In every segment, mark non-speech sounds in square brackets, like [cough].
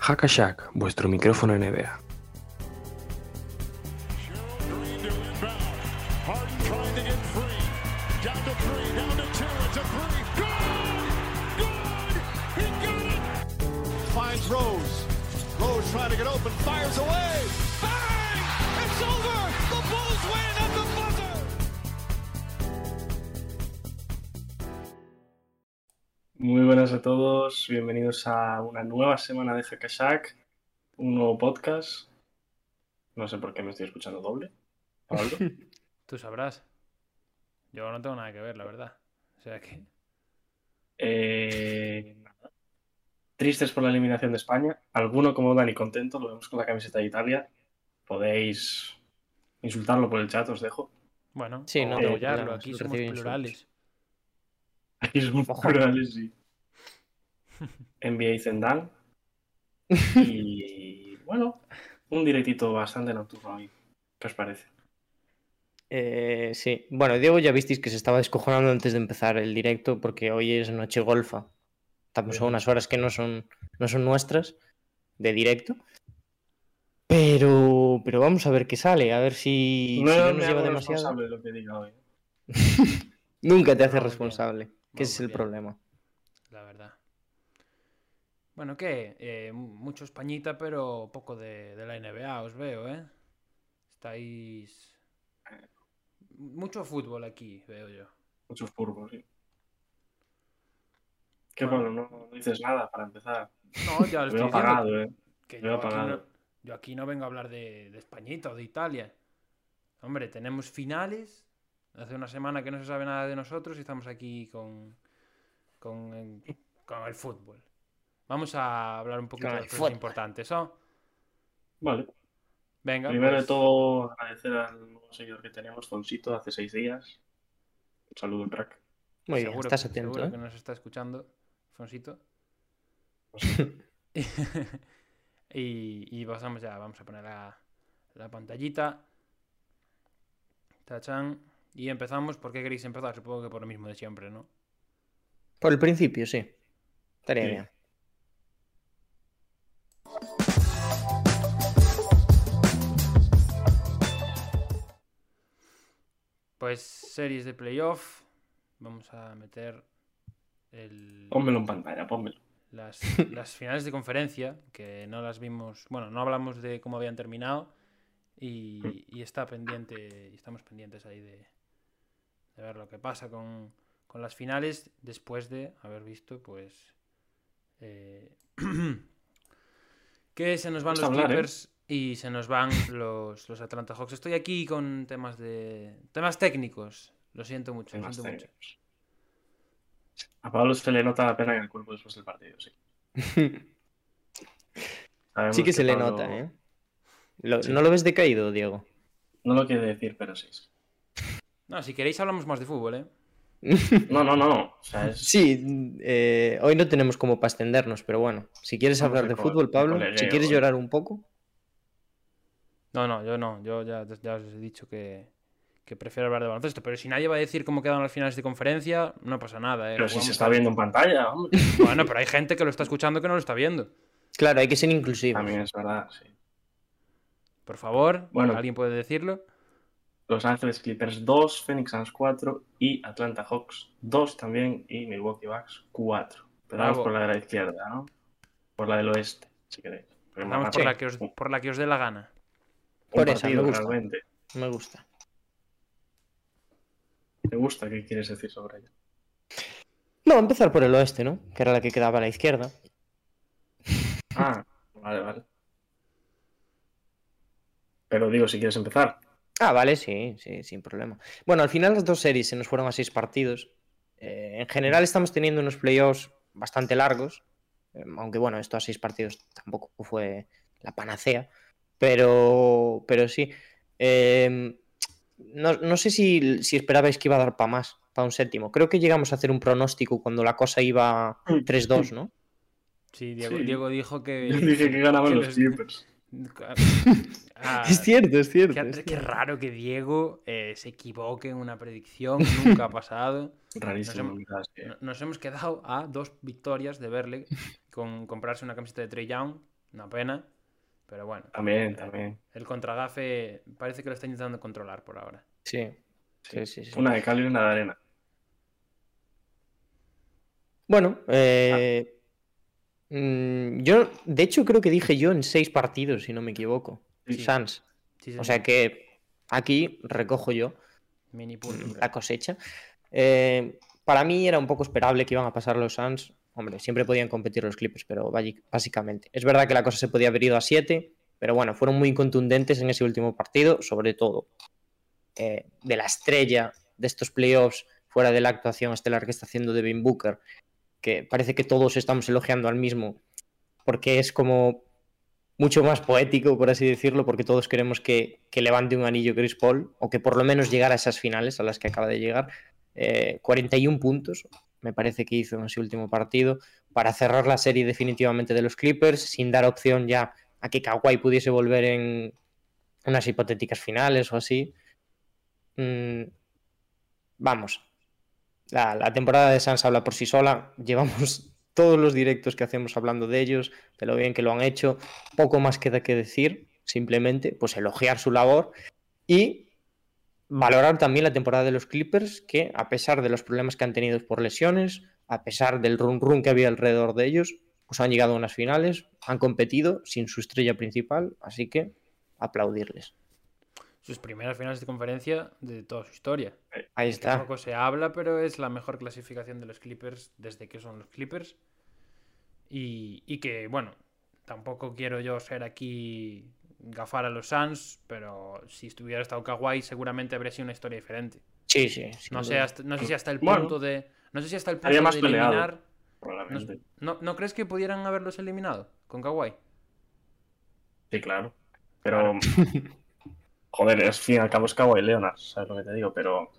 Hackashack, vuestro micrófono NBA. Bienvenidos a una nueva semana de Hackashack, un nuevo podcast. No sé por qué me estoy escuchando doble. Pablo. [laughs] Tú sabrás. Yo no tengo nada que ver, la verdad. O sea que. Eh. Tristes por la eliminación de España. Alguno como Dani contento, lo vemos con la camiseta de Italia. Podéis insultarlo por el chat, os dejo. Bueno, Sí, no, problemas, Aquí somos plurales. Aquí somos plurales, sí. [laughs] NBA Zendal. [laughs] Y bueno, un directito bastante nocturno hoy. ¿Qué os parece? Eh, sí, bueno, Diego ya visteis que se estaba descojonando antes de empezar el directo porque hoy es noche golfa. Estamos a unas horas que no son, no son nuestras de directo. Pero, pero vamos a ver qué sale, a ver si, No si no me nos lleva demasiado. responsable de lo que diga hoy. [laughs] Nunca te hace Vamos bien, responsable, que ese es el problema. Bueno, ¿qué? Eh, mucho Españita, pero poco de, de la NBA, os veo, ¿eh? Estáis. Mucho fútbol aquí, veo yo. Muchos purgos, sí. ¿Qué Pablo? No, no dices nada para empezar. No, ya lo veo estoy apagado, ¿eh? Que Te veo yo aquí, apagado. no, yo aquí no vengo a hablar de, de Españita o de Italia. Hombre, tenemos finales. Hace una semana que no se sabe nada de nosotros y estamos aquí con, con, con el fútbol. Vamos a hablar un poquito de las cosas importantes, ¿oh? Vale. Venga. Primero pues, de todo, agradecer al nuevo seguidor que tenemos, Fonsito, hace seis días. Un saludo, crack. Muy bien, seguro estás que- atento, seguro ¿eh? que nos está escuchando, Fonsito. No sé. y, y pasamos ya, vamos a poner la, la pantallita. Tachan. Y empezamos. ¿Por qué queréis empezar? Supongo que por lo mismo de siempre, ¿no? Por el principio, sí. Estaría Sí. bien. Pues series de playoff. Vamos a meter el, Pónmelo en pantalla, pónmelo. las, las finales de conferencia, que no las vimos, bueno, no hablamos de cómo habían terminado y, y está pendiente, y estamos pendientes ahí de, de ver lo que pasa con, con las finales después de haber visto, pues, eh, [clears throat] que se nos van los hablar, ¿eh? Y se nos van [laughs] los, los Atlanta Hawks. Estoy aquí con temas de temas técnicos. Lo siento mucho, lo siento mucho. A Pablo se le nota la pena en el cuerpo después del partido, sí. [laughs] Sí que se le Pablo nota, ¿eh? Lo- Sí. ¿No lo ves decaído, Diego? No lo quiere decir, pero sí. No, si queréis hablamos más de fútbol, ¿eh? [laughs] No, no, no. O sea, es... Sí, eh, hoy no tenemos como para extendernos, pero bueno, si quieres Vamos hablar de fútbol, Pablo, si quieres ¿eh? llorar un poco, No, no, yo no. Yo ya, ya os he dicho que, que prefiero hablar de baloncesto. Pero si nadie va a decir cómo quedan las finales de conferencia, no pasa nada, ¿eh? Pero si Vamos se está viendo en pantalla, hombre. [laughs] Bueno, pero hay gente que lo está escuchando que no lo está viendo. claro, hay que ser inclusivos. También es verdad, sí. Por favor, Bueno. ¿alguien puede decirlo? Los Ángeles Clippers 2, Phoenix Suns 4 y Atlanta Hawks 2 también y Milwaukee Bucks 4. Empezamos Bravo. por la de la izquierda, ¿no? Por la del oeste, si queréis. Vamos por la, rápido. que os, Un- por la que os dé la gana. Por partido, me gusta. realmente. Me gusta. ¿Te gusta? ¿Qué quieres decir sobre ella? No, empezar por el oeste, ¿no? Que era la que quedaba a la izquierda. Ah, vale, vale. Pero digo, si quieres empezar. Ah, vale, sí, sí, sin problema. Bueno, al final las dos series se nos fueron a seis partidos. Eh, en general estamos teniendo unos playoffs bastante largos, eh, aunque bueno, esto a seis partidos tampoco fue la panacea, pero, pero sí. Eh, no, no sé si, si esperabais que iba a dar para más, para un séptimo. Creo que llegamos a hacer un pronóstico cuando la cosa iba 3-2, ¿no? Sí, Diego, Sí. Diego dijo que. Yo dije que ganaban que los les- Clippers. Ah, [laughs] Es cierto, es cierto. Qué, es qué cierto. raro que Diego eh, se equivoque en una predicción, nunca ha pasado. Rarísimo. Nos que- No- Nos hemos quedado a dos victorias de verle con comprarse una camiseta de Trey Young, una pena, pero bueno, También, también. el contragafe parece que lo está intentando controlar por ahora. Sí, sí, sí. sí. Una de cal y una de arena. Bueno, eh, mm, yo de hecho creo que dije yo en seis partidos, si no me equivoco. Sí. Sans. Sí, O sea que aquí recojo yo Mini la cosecha. Eh, para mí era un poco esperable que iban a pasar los Suns. Hombre, siempre podían competir los Clippers, pero básicamente. Es verdad que la cosa se podía haber ido a 7, pero bueno, fueron muy contundentes en ese último partido, sobre todo eh, de la estrella de estos playoffs, fuera de la actuación estelar que está haciendo Devin Booker, que parece que todos estamos elogiando al mismo, porque es como mucho más poético, por así decirlo, porque todos queremos que, que levante un anillo Chris Paul, o que por lo menos llegara a esas finales a las que acaba de llegar. Eh, 41 puntos, me parece que hizo en ese último partido, para cerrar la serie definitivamente de los Clippers, sin dar opción ya a que Kawhi pudiese volver en unas hipotéticas finales o así. Mm, vamos, la, la temporada de Sans habla por sí sola. [laughs] Llevamos todos los directos que hacemos hablando de ellos, de lo bien que lo han hecho. Poco más queda que decir, simplemente, pues elogiar su labor y valorar también la temporada de los Clippers, que a pesar de los problemas que han tenido por lesiones, a pesar del run run que había alrededor de ellos, pues han llegado a unas finales, han competido sin su estrella principal, así que aplaudirles. Sus primeras finales de conferencia de toda su historia. Ahí está. Poco se habla, pero es la mejor clasificación de los Clippers desde que son los Clippers. Y, y que, bueno, tampoco quiero yo ser aquí gafar a los Suns, pero si estuviera estado Kawhi seguramente habría sido una historia diferente. Sí, sí. No sé, duda. hasta- no sé si hasta el Bueno. punto de. No sé si hasta el punto más de peleado. eliminar. ¿No, Probablemente. no, no crees que pudieran haberlos eliminado con Kawhi? Sí, claro. Pero. [laughs] Joder, es fin y al cabo es Kawhi Leonard, ¿sabes lo que te digo? Pero.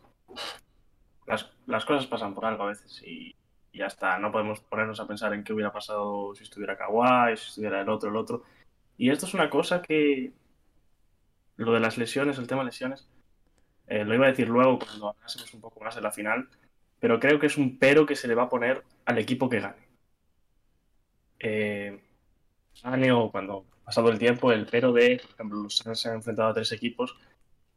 Las, las cosas pasan por algo a veces y, y ya está. No podemos ponernos a pensar en qué hubiera pasado si estuviera Kawhi, si estuviera el otro, el otro. Y esto es una cosa que. Lo de las lesiones, el tema lesiones. eh, lo iba a decir luego cuando hablásemos un poco más de la final. Pero creo que es un pero que se le va a poner al equipo que gane. Eh, gane o cuando pasado el tiempo, el pero de, por ejemplo, los se han enfrentado a tres equipos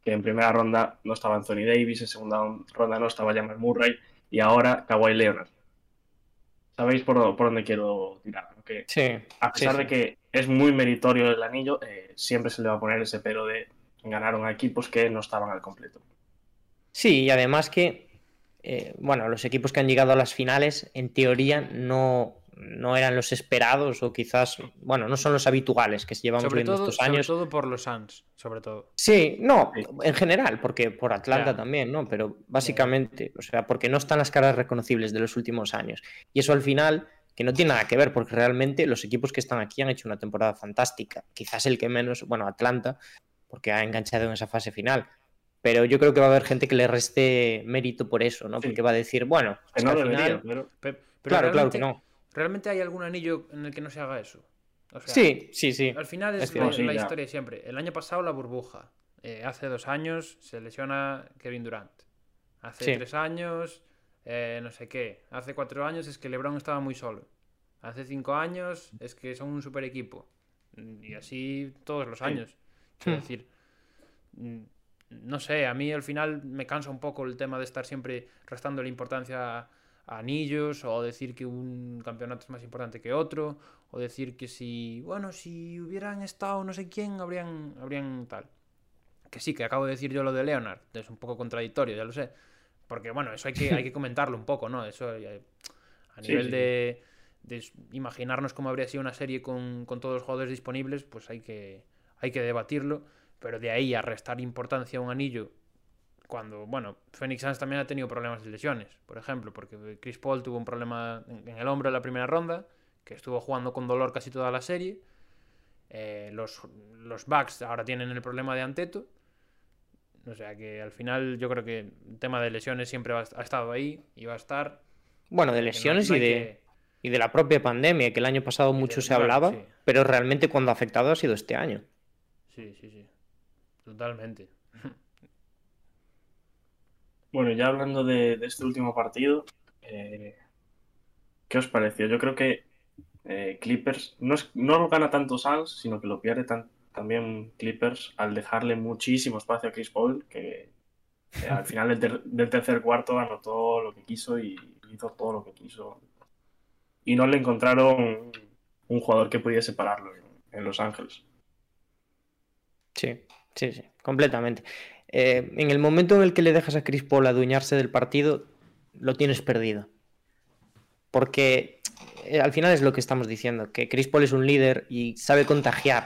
que en primera ronda no estaba Anthony Davis, en segunda ronda no estaba Jamal Murray y ahora Kawhi Leonard. ¿Sabéis por, por dónde quiero tirar? ¿no? Que Sí, a pesar sí, de que es muy meritorio el anillo, eh, siempre se le va a poner ese pero de ganaron a equipos que no estaban al completo. Sí, y además que, eh, bueno, los equipos que han llegado a las finales, en teoría, no, no eran los esperados o quizás, bueno, no son los habituales que llevamos Sobre viendo todo, estos sobre años. todo por los Suns, sobre todo. Sí, no, en general, porque por Atlanta también, ¿no? Pero básicamente, o sea, porque no están las caras reconocibles de los últimos años. Y eso al final, que no tiene nada que ver, porque realmente los equipos que están aquí han hecho una temporada fantástica. Quizás el que menos, bueno, Atlanta, porque ha enganchado en esa fase final. Pero yo creo que va a haber gente que le reste mérito por eso, ¿no? Sí. Porque va a decir, bueno, Que es no que al debería, final- pero Pe- Pero, claro, claro que no. ¿Realmente hay algún anillo en el que no se haga eso? O sea, Sí, sí, sí. Al final Es la, Sí, historia de siempre. El año pasado la burbuja. Eh, hace dos años se lesiona Kevin Durant. Hace Sí. tres años, eh, no sé qué. Hace cuatro años es que LeBron estaba muy solo. Hace cinco años es que son un super equipo. Y así todos los Sí. años. Quiero Hmm. decir, mm, no sé, a mí al final me cansa un poco el tema de estar siempre restando la importancia anillos o decir que un campeonato es más importante que otro o decir que si, bueno, si hubieran estado no sé quién, habrían, habrían tal. Que sí, que acabo de decir yo lo de Leonard, es un poco contradictorio, ya lo sé. Porque bueno, eso hay que, hay que [laughs] comentarlo un poco, ¿no? Eso eh, a nivel sí. de, de imaginarnos cómo habría sido una serie con, con todos los jugadores disponibles, pues hay que, hay que debatirlo. Pero de ahí a restar importancia a un anillo, cuando, bueno, Phoenix Suns también ha tenido problemas de lesiones, por ejemplo, porque Chris Paul tuvo un problema en el hombro en la primera ronda, que estuvo jugando con dolor casi toda la serie. Eh, los, los Bucks ahora tienen el problema de Anteto. O sea que al final yo creo que el tema de lesiones siempre ha estado ahí y va a estar. Bueno, de no- lesiones no y de, que- y de la propia pandemia, que el año pasado Y mucho de- se hablaba, sí. pero realmente cuando ha afectado ha sido este año. Sí, sí, sí. Totalmente. [laughs] Bueno, ya hablando de, este último partido, eh, ¿qué os pareció? Yo creo que eh, Clippers no, no lo gana tanto Suns, sino que lo pierde también Clippers al dejarle muchísimo espacio a Chris Paul, que eh, al final del, ter- del tercer cuarto anotó lo que quiso y hizo todo lo que quiso. Y no le encontraron un, un jugador que pudiese pararlo en, en Los Ángeles. Sí, sí, sí, completamente. Eh, en el momento en el que le dejas a Chris Paul adueñarse del partido, lo tienes perdido. Porque eh, al final es lo que estamos diciendo, que Chris Paul es un líder y sabe contagiar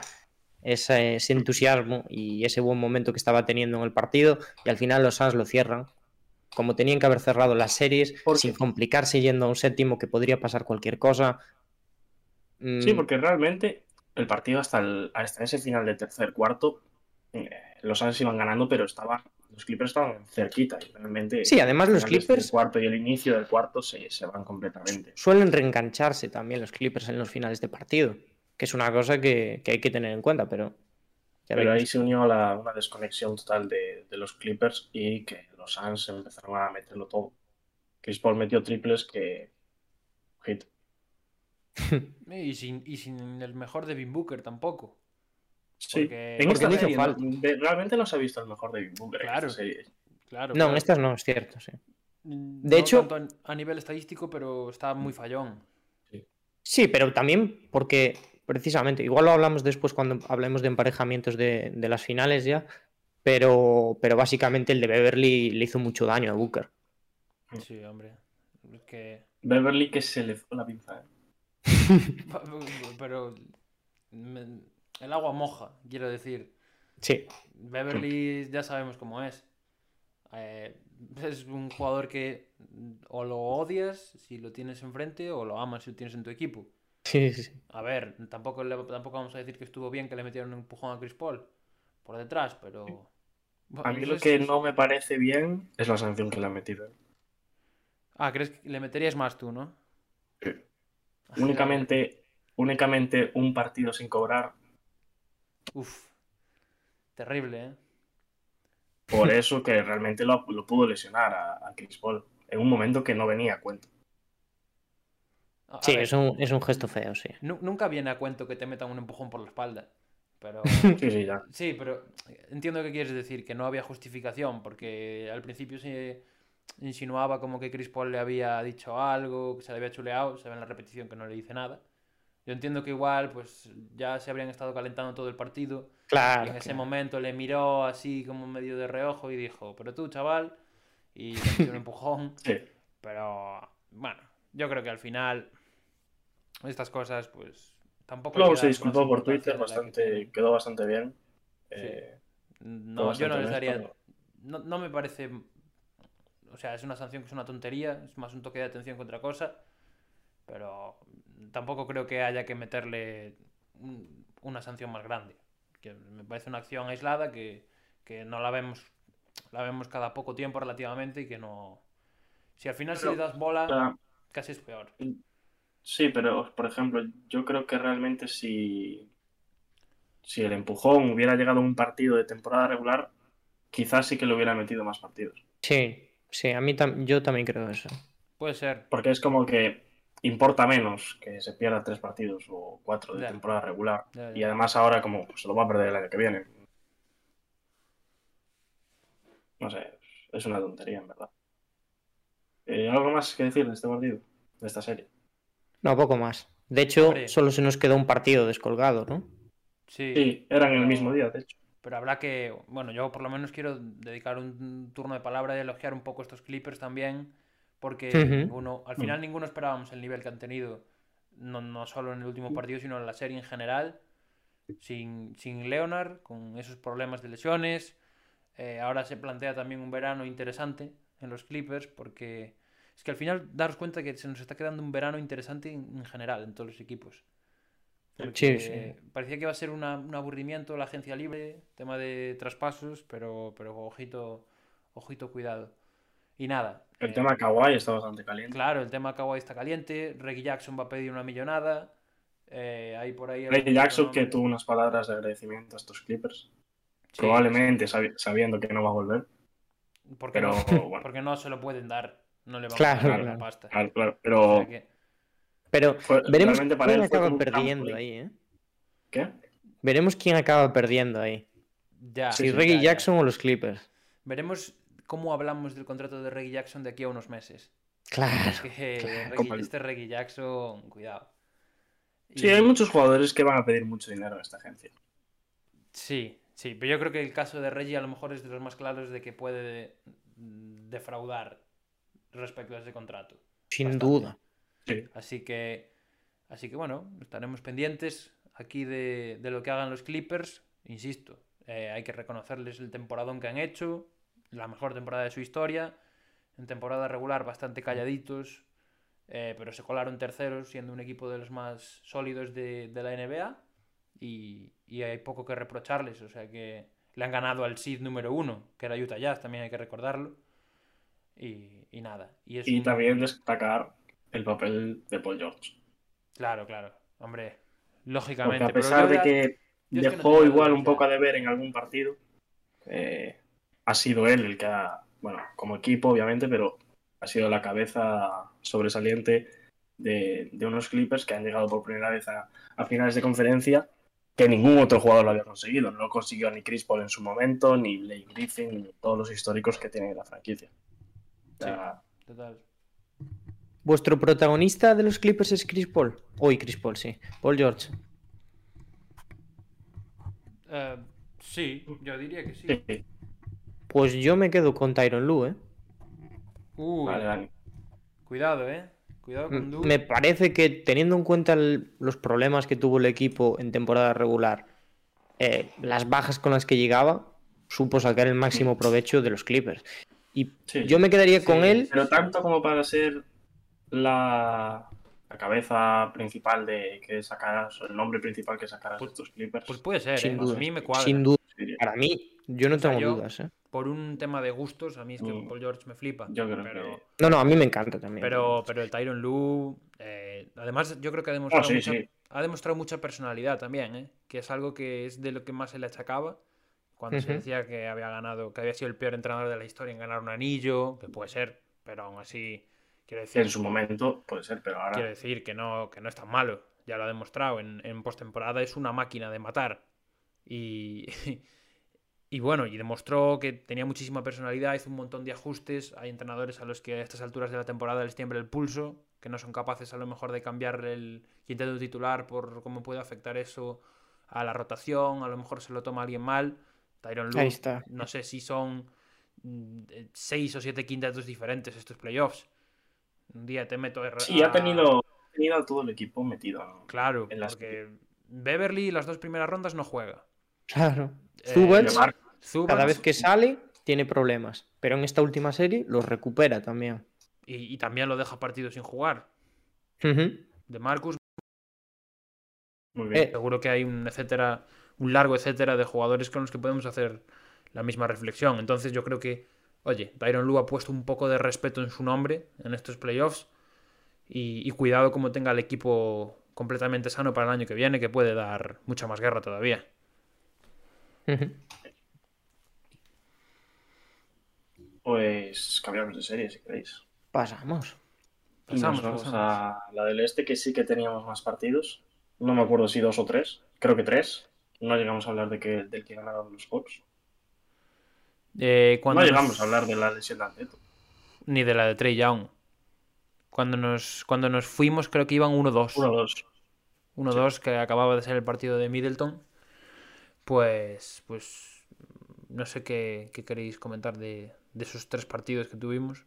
ese, ese entusiasmo y ese buen momento que estaba teniendo en el partido y al final los Suns lo cierran. Como tenían que haber cerrado las series, sin complicarse yendo a un séptimo que podría pasar cualquier cosa. Sí, Mm, porque realmente el partido hasta, el- hasta ese final del tercer cuarto, eh, los Suns iban ganando, pero estaban, los Clippers estaban cerquita y realmente. Sí, además el los de Clippers- cuarto y el inicio del cuarto se, se van completamente. suelen reengancharse también los Clippers en los finales de partido, que es una cosa que, que hay que tener en cuenta, pero ya Pero ahí se unió la, una desconexión total de, de los Clippers y que los Suns empezaron a meterlo todo. Chris Paul metió triples que. Hit. [laughs] Y sin, y sin el mejor Devin Booker tampoco. Sí, Porque- en esta no hizo serie no- realmente no se ha visto el mejor de Booker en Claro. esta serie. Claro. No, claro. en estas no, es cierto, sí. Mm, de no hecho- tanto a nivel estadístico, pero está muy fallón. Sí, pero también porque, precisamente, igual lo hablamos después cuando hablemos de emparejamientos de, de las finales ya, pero, pero básicamente el de Beverly le hizo mucho daño a Booker. Sí, hombre. Es que. Beverly que se le fue la pinza. ¿eh? [laughs] Pero. me- El agua moja, quiero decir. Sí, Beverly ya sabemos cómo es. Eh, es un jugador que o lo odias si lo tienes enfrente o lo amas si lo tienes en tu equipo. sí, sí. sí. A ver, tampoco, le- tampoco vamos a decir que estuvo bien que le metieron un empujón a Chris Paul por detrás, pero. A mí lo es- que es- no me parece bien es la sanción que le han metido. Ah, ¿crees que le meterías más tú, no? Sí. Únicamente, únicamente un partido sin cobrar. Uf. Terrible, ¿eh? Por eso que realmente lo, lo pudo lesionar a, a Chris Paul en un momento que no venía a cuento. A- Sí, ver, es un, es un gesto feo, sí. nu- nunca viene a cuento que te metan un empujón por la espalda. Pero. [laughs] Sí, sí, ya. Sí, pero entiendo que quieres decir, que no había justificación, porque al principio se insinuaba como que Chris Paul le había dicho algo, que se le había chuleado, se ve en la repetición que no le dice nada. Yo entiendo que igual, pues ya se habrían estado calentando todo el partido Claro. y en ese claro. momento le miró así como medio de reojo y dijo, pero tú, chaval, y le metió un empujón. [laughs] Sí. Pero bueno, yo creo que al final estas cosas, pues tampoco. Luego se disculpó por Twitter, que bastante, quedó bastante bien. Sí. Eh, No, yo no les daría. No, no me parece. O sea, es una sanción que es una tontería, es más un toque de atención que otra cosa. Pero tampoco creo que haya que meterle un- una sanción más grande. Que me parece una acción aislada que, que no la vemos. La vemos cada poco tiempo relativamente y que no. Si al final Pero, si le das bola, casi es peor. Sí, pero por ejemplo, yo creo que realmente si, si el empujón hubiera llegado a un partido de temporada regular, quizás sí que le hubiera metido más partidos. Sí, sí, a mí tam- yo también creo eso. Puede ser. Porque es como que importa menos que se pierda tres partidos o cuatro de Ya. temporada regular. Ya, ya. Y además ahora como pues, se lo va a perder el año que viene. No sé, es una tontería en verdad. Eh, ¿Algo más que decir de este partido? De esta serie. No, poco más. De hecho, Hombre. solo se nos quedó un partido descolgado, ¿no? Sí. Sí, eran el mismo día, de hecho. Pero habrá que, bueno, yo por lo menos quiero dedicar un turno de palabra y elogiar un poco estos Clippers también, porque ninguno, al final ninguno esperábamos el nivel que han tenido, no, no solo en el último partido, sino en la serie en general, sin, sin Leonard, con esos problemas de lesiones. Eh, ahora se plantea también un verano interesante en los Clippers, porque es que al final daros cuenta que se nos está quedando un verano interesante en, en general, en todos los equipos. Sí, Porque sí. Parecía que iba a ser una- un aburrimiento la agencia libre, tema de traspasos, pero, pero ojito, ojito, cuidado. Y nada. El eh, tema Kawhi está bastante caliente. Claro, el tema Kawhi está caliente. Reggie Jackson va a pedir una millonada. Eh, hay por ahí. Algún Jackson que tuvo unas palabras de agradecimiento a estos Clippers. Sí, Probablemente sabi- sabiendo que no va a volver. Porque, pero, no, [laughs] bueno. porque no se lo pueden dar. No le van Claro, a dar la pasta. Claro, claro, O pero sea que- Pero fue- veremos para quién él acaba perdiendo ahí, ¿eh? ¿Qué? Veremos quién acaba perdiendo ahí. ya, Si sí, Reggie ya, ya. Jackson o los Clippers. Veremos cómo hablamos del contrato de Reggie Jackson de aquí a unos meses. Claro. Es que claro, Reggie- como el- este Reggie Jackson, cuidado. Sí, Y- hay muchos jugadores que van a pedir mucho dinero a esta agencia. Sí, sí, pero yo creo que el caso de Reggie a lo mejor es de los más claros de que puede defraudar respecto a ese contrato. Sin Bastante. duda. Sí. Así que, así que bueno, estaremos pendientes aquí de, de lo que hagan los Clippers. Insisto, eh, hay que reconocerles el temporadón que han hecho, la mejor temporada de su historia. En temporada regular bastante calladitos, eh, pero se colaron terceros, siendo un equipo de los más sólidos de, de la NBA. Y, y hay poco que reprocharles, o sea que le han ganado al seed número uno, que era Utah Jazz, también hay que recordarlo. Y, y nada. Y, es Y un- también destacar el papel de Paul George. Claro, claro. Hombre, Porque lógicamente. a pesar de que no dejó igual un poco a deber en algún partido, eh, ha sido él el que ha, bueno, como equipo obviamente, pero ha sido la cabeza sobresaliente de, de unos Clippers que han llegado por primera vez a, a finales de conferencia que ningún otro jugador lo había conseguido. No lo consiguió ni Chris Paul en su momento, ni Blake Griffin, ni todos los históricos que tiene la franquicia. O sea, Total. ¿Vuestro protagonista de los Clippers es Chris Paul? Hoy Chris Paul, sí. Paul George. Eh, sí, yo diría que sí. sí, Pues yo me quedo con Tyron Lue, ¿eh? Uy, vale, Dani. cuidado, eh. Cuidado con M- Du. Me parece que teniendo en cuenta el- los problemas que tuvo el equipo en temporada regular, eh, las bajas con las que llegaba, supo sacar el máximo provecho de los Clippers. Y Sí. yo me quedaría con Sí, él. Pero tanto como para ser la, la cabeza principal de que sacaras, o el nombre principal que sacaras Pues- estos Clippers. Pues puede ser, Sin eh. duda. A mí me cuadra. Sin duda. Para mí, yo no sea, tengo yo- dudas, ¿eh? Por un tema de gustos, a mí es que Mm. Paul George me flipa. Yo creo pero, que- No, no, a mí me encanta también. pero, pero el Tyron Lue, eh, además, yo creo que ha demostrado, Ah, sí, mucha, sí. ha demostrado mucha personalidad también, ¿eh? Que es algo que es de lo que más se le achacaba. Cuando se Ujú. decía que había ganado, que había sido el peor entrenador de la historia en ganar un anillo, que puede ser, pero aún así, quiero decir. En su momento puede ser, pero ahora. Quiero decir que no, que no es tan malo. Ya lo ha demostrado. En, en postemporada es una máquina de matar. Y, [laughs] y bueno, y demostró que tenía muchísima personalidad, hizo un montón de ajustes. Hay entrenadores a los que a estas alturas de la temporada les tiembla el pulso, que no son capaces a lo mejor de cambiar el quinteto titular por cómo puede afectar eso a la rotación. A lo mejor se lo toma alguien mal. Tyron Lue, Ahí está. no sé si son eh, seis o siete quintetos diferentes estos playoffs. Un día te meto R- Sí, ha a- tenido, ha tenido a todo el equipo metido. Claro, en las- porque Beverly las dos primeras rondas no juega. Claro. Eh, Zubats, cada vez que sale, tiene problemas. Pero en esta última serie los recupera también. y, y también lo deja partido sin jugar. De Marcus, Muy bien. Eh, seguro que hay un etcétera, un largo etcétera de jugadores con los que podemos hacer la misma reflexión. Entonces yo creo que, oye, Tyron Lue ha puesto un poco de respeto en su nombre en estos playoffs. Y, y cuidado como tenga el equipo completamente sano para el año que viene, que puede dar mucha más guerra todavía. Pues cambiamos de serie si queréis. Pasamos. Pasamos, vamos a la del este, que sí que teníamos más partidos. No me acuerdo si dos o tres. Creo que tres. No llegamos a hablar de que, del que ganaron los Hawks. Eh, cuando No nos- llegamos a hablar de la lesión de Anteto. Ni de la de Trey Young. Cuando nos, cuando nos fuimos, creo que iban 1-2. 1-2. 1-2, que acababa de ser el partido de Middleton. Pues, pues no sé qué, qué queréis comentar de, de esos tres partidos que tuvimos.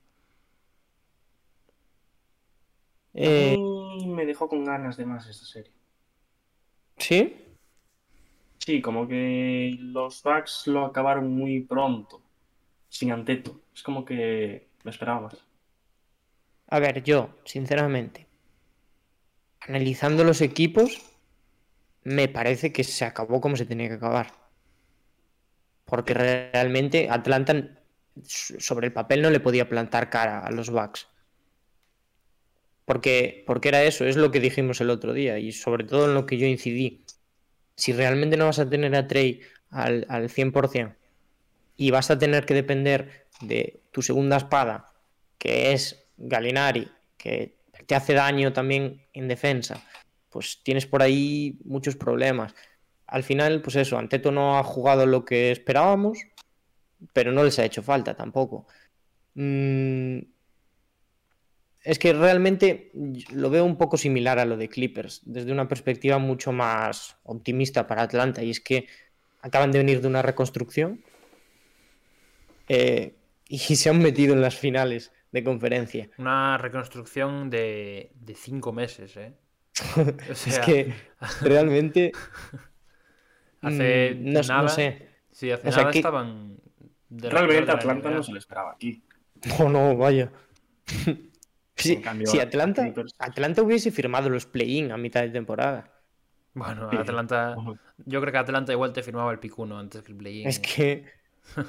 Eh, A mí me dejó con ganas de más esta serie. ¿Sí? Sí, como que los Bucks lo acabaron muy pronto. Sin Anteto. Es como que me esperaba más. A ver, yo, sinceramente, analizando los equipos, me parece que se acabó como se tenía que acabar. Porque realmente Atlanta sobre el papel no le podía plantar cara a los Bucks. Porque, porque era eso, es lo que dijimos el otro día y sobre todo en lo que yo incidí. Si realmente no vas a tener a Trey al, al 100% y vas a tener que depender de tu segunda espada, que es Galinari, que te hace daño también en defensa, pues tienes por ahí muchos problemas. Al final, pues eso, Anteto no ha jugado lo que esperábamos, pero no les ha hecho falta tampoco. Mm, es que realmente lo veo un poco similar a lo de Clippers, desde una perspectiva mucho más optimista para Atlanta, y es que acaban de venir de una reconstrucción eh, [laughs] y se han metido en las finales de conferencia. Una reconstrucción de, de cinco meses, ¿eh? [laughs] es que [laughs] realmente. hace mm, no, nada. no sé. Sí, hace O sea, nada que- estaban. de los Realmente Atlanta no se le esperaba aquí. No, no, vaya. Cambio, si Atlanta, Atlanta hubiese firmado los play-in a mitad de temporada. Bueno, Sí. Atlanta. [laughs] Yo creo que Atlanta igual te firmaba el pick 1 antes que el play-in. Es que,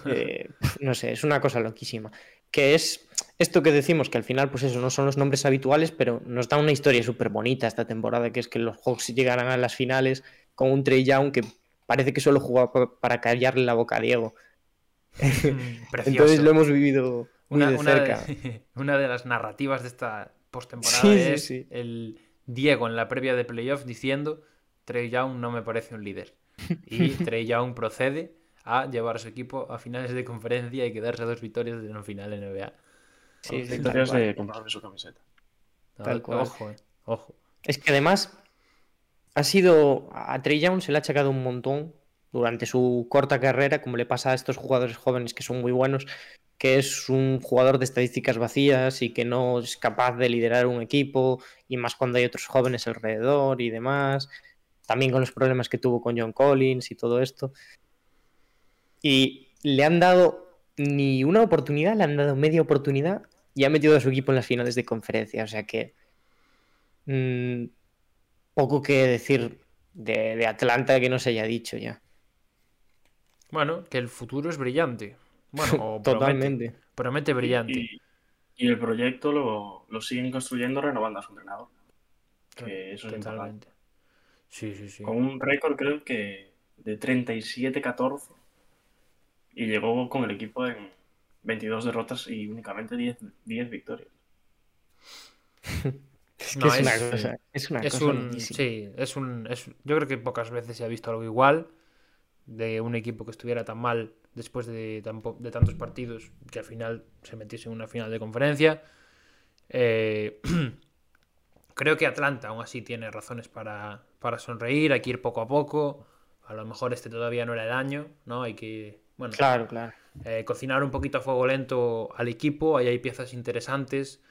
eh, no sé, es una cosa loquísima. Que es esto que decimos, que al final, pues eso, no son los nombres habituales, pero nos da una historia súper bonita esta temporada, que es que los Hawks llegarán a las finales con un Trey Young que parece que solo jugaba pa- para callarle la boca a Diego. Mm. [laughs] Entonces lo hemos vivido muy una, de una cerca. de, [laughs] una de las narrativas de esta postemporada Sí, sí, es sí. el Diego en la previa de playoff diciendo Trey Young no me parece un líder. [laughs] Y Trey Young procede a llevar a su equipo a finales de conferencia y quedarse a dos victorias de una final NBA. Sí, Victorias de comprarme su camiseta. Tal cual. Ojo, eh, ojo. Es que además ha sido. A Trey Young se le ha achacado un montón durante su corta carrera, como le pasa a estos jugadores jóvenes que son muy buenos, que es un jugador de estadísticas vacías y que no es capaz de liderar un equipo, y más cuando hay otros jóvenes alrededor y demás. También con los problemas que tuvo con John Collins y todo esto. Y le han dado ni una oportunidad, le han dado media oportunidad y ha metido a su equipo en las finales de conferencia. O sea que. mm, poco que decir de, de Atlanta que no se haya dicho ya. Bueno, que el futuro es brillante. Bueno, [laughs] promete, Totalmente. promete brillante. Y, y el proyecto lo, lo siguen construyendo renovando a su entrenador. Que eso es. Totalmente. Sí, sí, sí. Con un récord creo que de 37-14 y llegó con el equipo en 22 derrotas y únicamente 10, 10 victorias. [laughs] Es que No, es, una cosa, es una Es cosa un. Sí, es un. es- yo creo que pocas veces se ha visto algo igual de un equipo que estuviera tan mal después de, tan de tantos partidos que al final se metiese en una final de conferencia. Eh, [clears throat] creo que Atlanta aún así tiene razones para, para sonreír, hay que ir poco a poco. A lo mejor este todavía no era el año, ¿no? Hay que. Bueno, Claro, claro. eh, cocinar un poquito a fuego lento al equipo. Ahí hay piezas interesantes.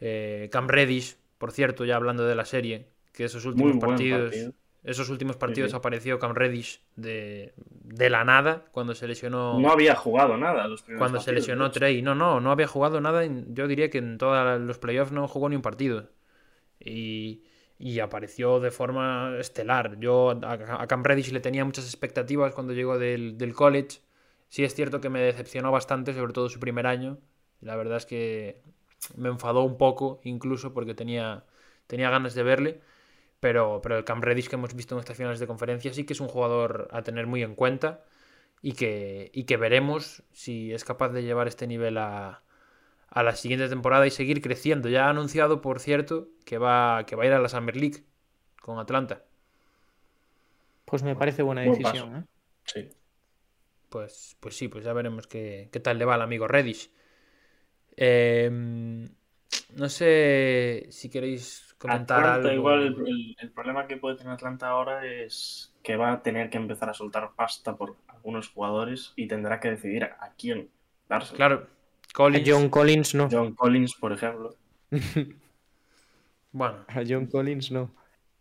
Eh, Cam Reddish, por cierto, ya hablando de la serie, que esos últimos partidos, partido. esos últimos partidos sí. apareció Cam Reddish de, de la nada cuando se lesionó. No había jugado nada los primeros cuando se lesionó. Trey. No, no, no había jugado nada. Yo diría que en todos los playoffs no jugó ni un partido. Y, y apareció de forma estelar. Yo a, a Cam Reddish le tenía muchas expectativas cuando llegó del, del college. Sí es cierto que me decepcionó bastante, sobre todo su primer año. La verdad es que me enfadó un poco, incluso porque tenía, tenía ganas de verle. Pero, pero el Cam Reddish que hemos visto en estas finales de conferencia sí que es un jugador a tener muy en cuenta y que, y que veremos si es capaz de llevar este nivel a, a la siguiente temporada y seguir creciendo. Ya ha anunciado, por cierto, que va, que va a ir a la Summer League con Atlanta. Pues me parece buena Buen decisión. ¿eh? Sí. Pues, pues sí, pues ya veremos qué, qué tal le va al amigo Reddish. Eh, no sé si queréis comentar Atlanta, algo. igual el, el- el problema que puede tener Atlanta ahora es que va a tener que empezar a soltar pasta por algunos jugadores y tendrá que decidir a quién darse. Claro, A Collins. John Collins no. John Collins, por ejemplo. [laughs] Bueno, A John Collins no.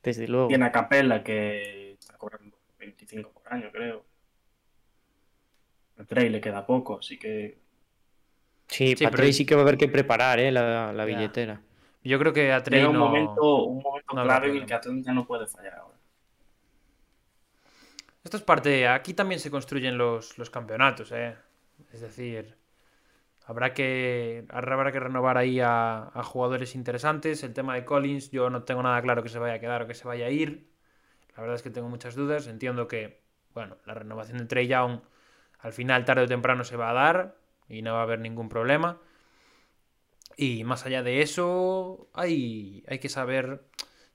Desde luego. Tiene a Capella que está cobrando 25 por año, creo. A Trey le queda poco, así que Sí, Sí, para pero- Trey sí que va a haber que preparar ¿eh? la, la billetera. yo creo que a Trey llega un no- momento, un momento no clave en el que Atlanta no puede fallar ahora. Esto es parte. Aquí también se construyen los, los campeonatos, ¿eh? Es decir, Habrá que, habrá que renovar ahí a, a, jugadores interesantes. El tema de Collins, yo no tengo nada claro que se vaya a quedar o que se vaya a ir. La verdad es que tengo muchas dudas. Entiendo que, bueno, la renovación de Trey Young al final, tarde o temprano, se va a dar y no va a haber ningún problema. Y más allá de eso, hay, hay que saber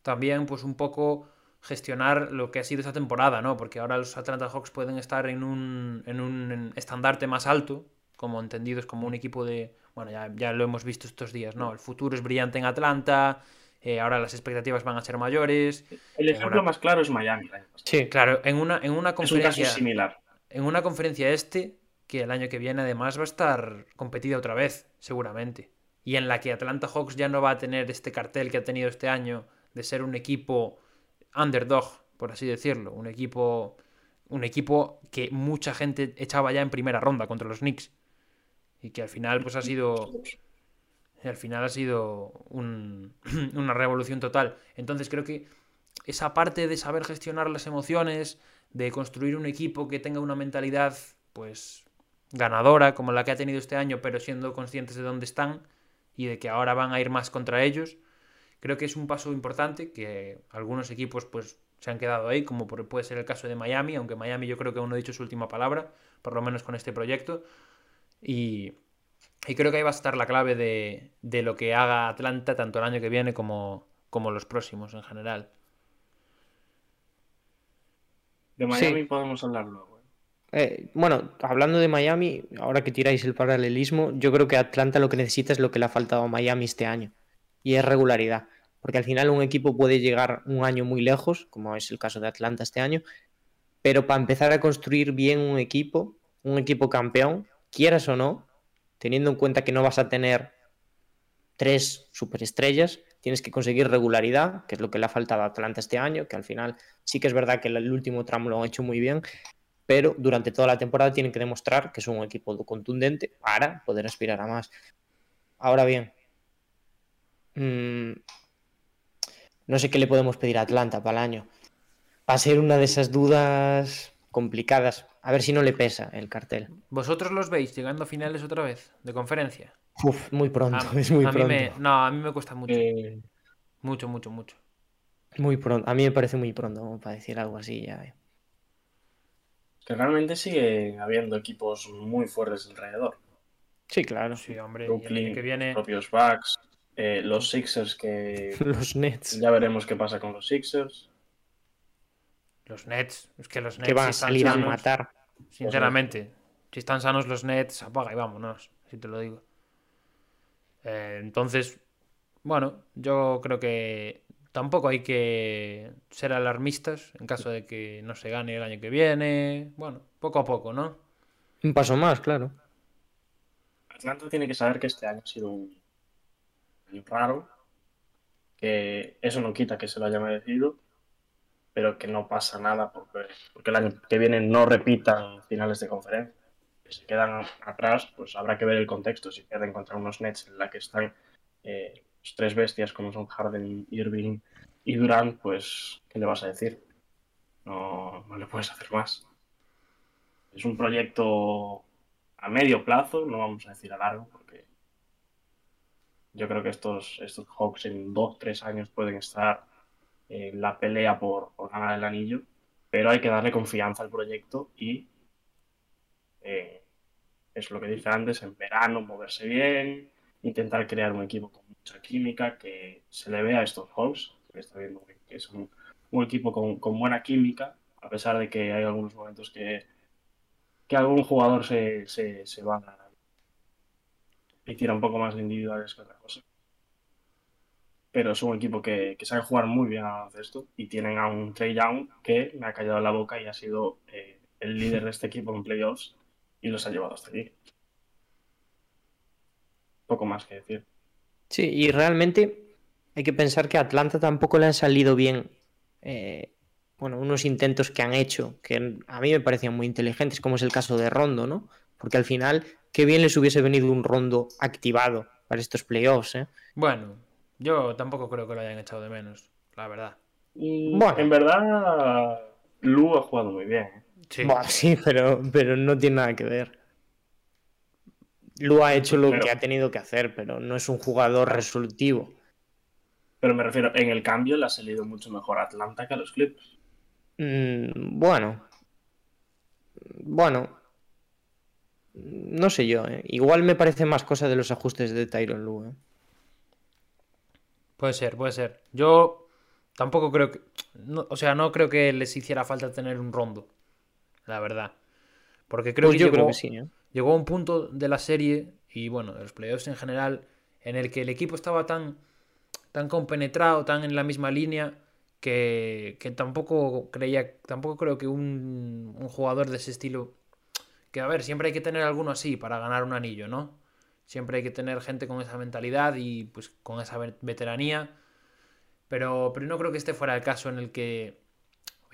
también, pues, un poco gestionar lo que ha sido esta temporada, ¿no? Porque ahora los Atlanta Hawks pueden estar en un, en un estandarte más alto como entendidos como un equipo de, bueno, ya, ya lo hemos visto estos días, ¿no? El futuro es brillante en Atlanta, eh, ahora las expectativas van a ser mayores. El ejemplo más claro es Miami. Sí, claro, en una, en una conferencia... Es un caso similar. En una conferencia este, que el año que viene además va a estar competida otra vez, seguramente. Y en la que Atlanta Hawks ya no va a tener este cartel que ha tenido este año de ser un equipo underdog, por así decirlo. Un equipo, un equipo que mucha gente echaba ya en primera ronda contra los Knicks y que al final pues ha sido al final ha sido [clears throat] una revolución total. Entonces creo que esa parte de saber gestionar las emociones, de construir un equipo que tenga una mentalidad pues ganadora como la que ha tenido este año, pero siendo conscientes de dónde están y de que ahora van a ir más contra ellos, creo que es un paso importante que algunos equipos pues se han quedado ahí, como puede ser el caso de Miami, aunque Miami yo creo que aún no ha dicho su última palabra, por lo menos con este proyecto, y, creo que ahí va a estar la clave de, de, lo que haga Atlanta tanto el año que viene como, como los próximos en general. De Miami podemos hablar luego. Eh, bueno, hablando de Miami, ahora que tiráis el paralelismo, yo creo que Atlanta lo que necesita es lo que le ha faltado a Miami este año, y es regularidad. Porque al final un equipo puede llegar un año muy lejos, como es el caso de Atlanta este año, pero para empezar a construir bien un equipo, un equipo campeón, quieras o no, teniendo en cuenta que no vas a tener tres superestrellas, tienes que conseguir regularidad, que es lo que le ha faltado a Atlanta este año, que al final sí que es verdad que el último tramo lo han hecho muy bien, pero durante toda la temporada tienen que demostrar que son un equipo contundente para poder aspirar a más. Ahora bien, mmm, no sé qué le podemos pedir a Atlanta para el año. Va a ser una de esas dudas complicadas. A ver si no le pesa el cartel. ¿Vosotros los veis llegando a finales otra vez de conferencia? Uf, muy pronto, [laughs] es muy pronto. no, a mí me cuesta mucho. Eh, mucho, mucho, mucho. Muy pronto. A mí me parece muy pronto para decir algo así ya. Que realmente sigue habiendo equipos muy fuertes alrededor. Sí, claro. Sí, hombre. Brooklyn, que viene... propios Bucks, eh, los Sixers que... [laughs] los Nets. Ya veremos qué pasa con los Sixers. Los Nets, es que los Nets. Que van a salir a matar. Sinceramente, si están sanos los Nets, apaga y vámonos, si te lo digo. Eh, entonces, bueno, yo creo que tampoco hay que ser alarmistas en caso de que no se gane el año que viene. Bueno, poco a poco, ¿no? Un paso más, claro. Atlanta tiene que saber que este año ha sido un año raro, que eso no quita que se lo haya merecido, pero que no pasa nada porque, porque el año que viene no repitan finales de conferencia. Si se quedan atrás, pues habrá que ver el contexto. Si pierden contra unos Nets en la que están eh, los tres bestias como son Harden, Irving y Durant, pues, ¿qué le vas a decir? No, no le puedes hacer más. Es un proyecto a medio plazo, no vamos a decir a largo, porque yo creo que estos, estos Hawks en dos, tres años pueden estar la pelea por, ganar el anillo, pero hay que darle confianza al proyecto y eh, es lo que dije antes, en verano moverse bien, intentar crear un equipo con mucha química, que se le vea a estos Hawks, que está viendo que es un, equipo con, buena química, a pesar de que hay algunos momentos que, que algún jugador se, se, se va y tira un poco más de individuales que otra cosa. Pero es un equipo que, que sabe jugar muy bien a esto y tienen a un Trey Young que me ha callado la boca y ha sido eh, el líder de este equipo en playoffs y los ha llevado hasta aquí. Poco más que decir. Sí, y realmente hay que pensar que a Atlanta tampoco le han salido bien eh, bueno, unos intentos que han hecho que a mí me parecían muy inteligentes, como es el caso de Rondo, ¿no? Porque al final, qué bien les hubiese venido un Rondo activado para estos playoffs, ¿eh? Bueno, yo tampoco creo que lo hayan echado de menos, la verdad. bueno. En verdad, Lu ha jugado muy bien. Sí, [laughs] sí pero, pero no tiene nada que ver. Lu ha hecho lo Pero- que ha tenido que hacer, pero no es un jugador resolutivo. Pero me refiero, en el cambio le ha salido mucho mejor a Atlanta que a los Clippers. Mm, bueno. Bueno. No sé yo, ¿eh? Igual me parece más cosa de los ajustes de Tyron Lue. ¿eh? Puede ser, puede ser. Yo tampoco creo que. no- o sea, no creo que les hiciera falta tener un rondo. La verdad. Porque creo Pues que yo llegó, creo que sí, ¿eh? llegó a un punto de la serie y bueno, de los playoffs en general, en el que el equipo estaba tan, tan compenetrado, tan en la misma línea, que, que tampoco creía, tampoco creo que un, un jugador de ese estilo. Que a ver, siempre hay que tener alguno así para ganar un anillo, ¿no? Siempre hay que tener gente con esa mentalidad y pues con esa ve- veteranía. Pero, pero no creo que este fuera el caso en el que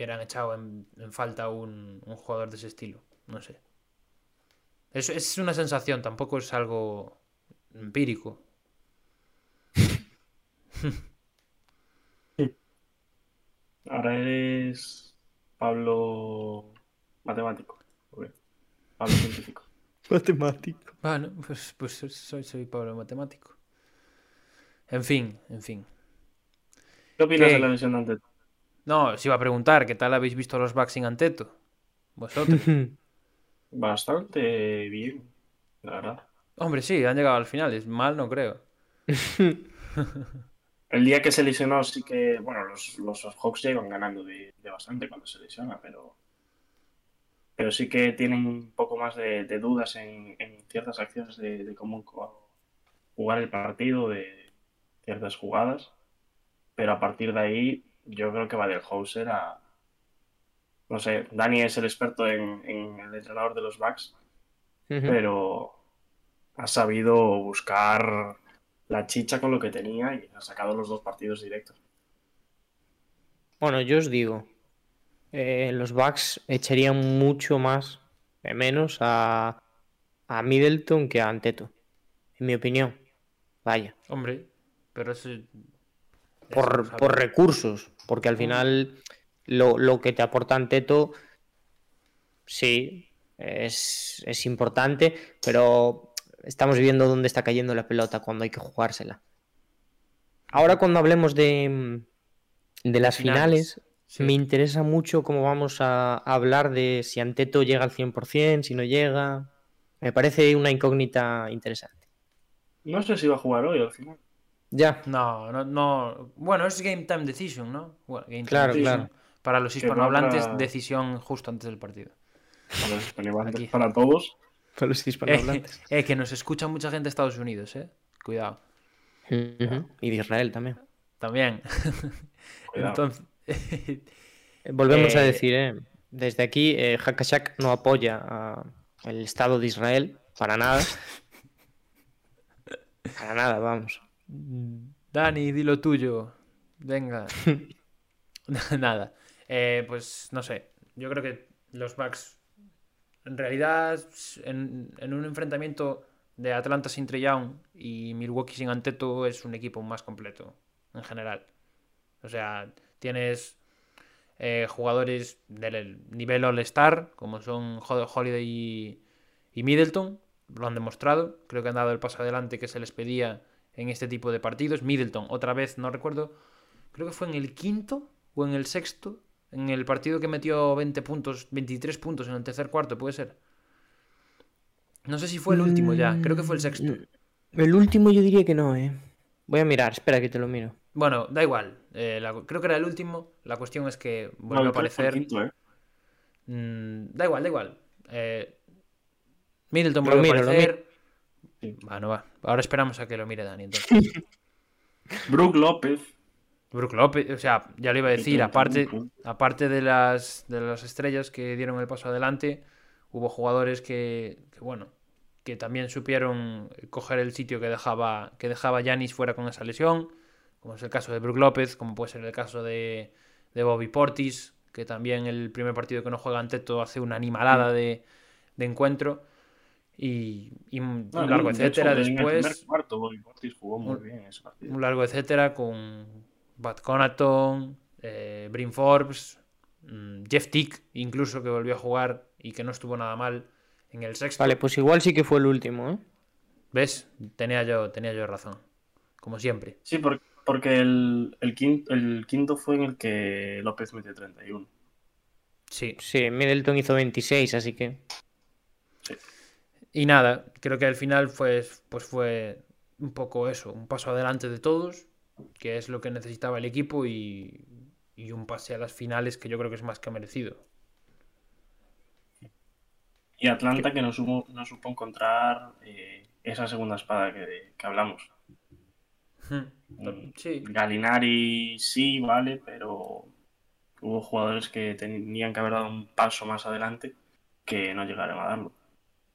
hubieran echado en, en falta un, un jugador de ese estilo. No sé. Es, es una sensación, tampoco es algo empírico. [laughs] Ahora eres Pablo matemático. Pablo científico. [laughs] Matemático. Bueno, pues, pues soy, soy Pablo Matemático. En fin, en fin. ¿Qué opinas ¿Qué? de la lesión de Antetokounmpo? No, os iba a preguntar, ¿qué tal habéis visto los Bucks sin Anteto? Vosotros. [laughs] Bastante bien, la verdad. Hombre, sí, han llegado al final, es mal, no creo. [laughs] El día que se lesionó sí que, bueno, los, los Hawks llegan ganando de, de bastante cuando se lesiona, pero pero sí que tienen un poco más de, de dudas en, en ciertas acciones de, de cómo jugar el partido, de ciertas jugadas, pero a partir de ahí yo creo que va del Hauser a... No sé, Dani es el experto en, en el entrenador de los Bucks, pero ha sabido buscar la chicha con lo que tenía y ha sacado los dos partidos directos. Bueno, yo os digo, eh, los Bucks echarían mucho más de menos a, a Middleton que a Anteto, en mi opinión. Vaya, Hombre, pero eso... por, recursos, porque al final lo, lo que te aporta Anteto, sí, es, es importante, pero estamos viendo dónde está cayendo la pelota cuando hay que jugársela. Ahora cuando hablemos de, de las finales. finales, Sí. me interesa mucho cómo vamos a, a hablar de si Anteto llega al 100%, si no llega. Me parece una incógnita interesante. No sé si va a jugar hoy al final. Ya, No, no, no. Bueno, es Game Time Decision, ¿no? Bueno, game time Claro, decision. claro. Para los hispanohablantes, decisión justo antes del partido. Para los hispanohablantes, Aquí. para todos. para los [laughs] Eh, hispanohablantes. eh, que nos escucha mucha gente de Estados Unidos, ¿eh? Cuidado. Y de Israel también. También. Entonces, Volvemos a Eh, decir, eh, desde aquí, eh, Hakashak no apoya a el Estado de Israel para nada. [laughs] Para nada, vamos. Dani, di lo tuyo. Venga. [laughs] [laughs] Nada. Eh, pues no sé. Yo creo que los Bucks, en realidad, en, en un enfrentamiento de Atlanta sin Trey Young y Milwaukee sin Anteto, es un equipo más completo en general. O sea, tienes eh, jugadores del nivel All-Star, como son Hol- Holiday y, y Middleton, lo han demostrado. Creo que han dado el paso adelante que se les pedía en este tipo de partidos. Middleton, otra vez, no recuerdo, creo que fue en el quinto o en el sexto, en el partido que metió 20 puntos, 23 puntos en el tercer cuarto, puede ser. No sé si fue el último ya, creo que fue el sexto. El último yo diría que no, eh. Voy a mirar, espera que te lo miro. Bueno, da igual, eh, la- creo que era el último. La cuestión es que vuelve No, a aparecer. quinto, ¿eh? Mm, da igual, da igual. Eh, Middleton vuelve a lo aparecer. Bueno, va. Ahora esperamos a que lo mire Dani. Entonces. [laughs] Brook López. Brook López, o sea, ya lo iba a decir, aparte, aparte de las, de las estrellas que dieron el paso adelante, hubo jugadores que, que, bueno, que también supieron coger el sitio que dejaba que dejaba Yanis fuera con esa lesión, como es el caso de Brook López, como puede ser el caso de, de Bobby Portis, que también el primer partido que no juega ante todo hace una animalada de, de encuentro. Y, y un No, largo de hecho, etcétera en el primer después cuarto, Bobby Portis jugó muy Un- bien ese partido. un largo etcétera con Bat Conaton, eh, Brin Forbes, mm, Jeff Tick, incluso que volvió a jugar y que no estuvo nada mal en el sexto. Vale, pues igual sí que fue el último, ¿eh? ¿Ves? Tenía yo, tenía yo razón. Como siempre. Sí, por- porque el, el, quinto, el quinto fue en el que López metió 31. Sí. Sí, Middleton hizo 26, así que. Y nada, creo que al final pues, pues fue un poco eso, un paso adelante de todos, que es lo que necesitaba el equipo y, y un pase a las finales que yo creo que es más que merecido. Y Atlanta que no supo, no supo encontrar eh, esa segunda espada que, que hablamos. Sí, Galinari sí, vale, pero hubo jugadores que tenían que haber dado un paso más adelante que no llegaron a darlo.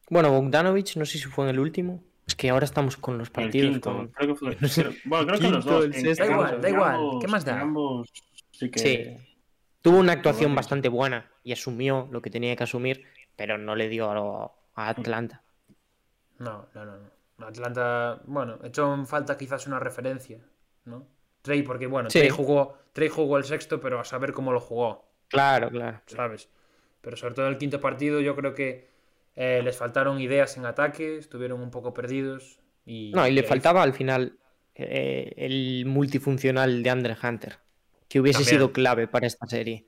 Bueno, Bogdanovich, no sé si fue en el último. Es que ahora estamos con los el partidos. quinto, con- creo que fue. [laughs] bueno, creo que los dos. el en- sexto. en Da igual, ambos- da igual, ambos- ¿qué más da? ambos sí que. Sí. Tuvo una actuación Bogdanovich. bastante buena y asumió lo que tenía que asumir, pero no le dio a, lo- a Atlanta. no, no, no. no. Atlanta, bueno, echó en falta quizás una referencia, ¿no? Trey, porque bueno, Sí. Trey jugó, Trey jugó el sexto, pero a saber cómo lo jugó. Claro, claro. ¿sabes? Pero sobre todo en el quinto partido yo creo que eh, les faltaron ideas en ataque, estuvieron un poco perdidos. Y, No, y le faltaba al final eh, el multifuncional de Andre Hunter, que hubiese También. sido clave para esta serie,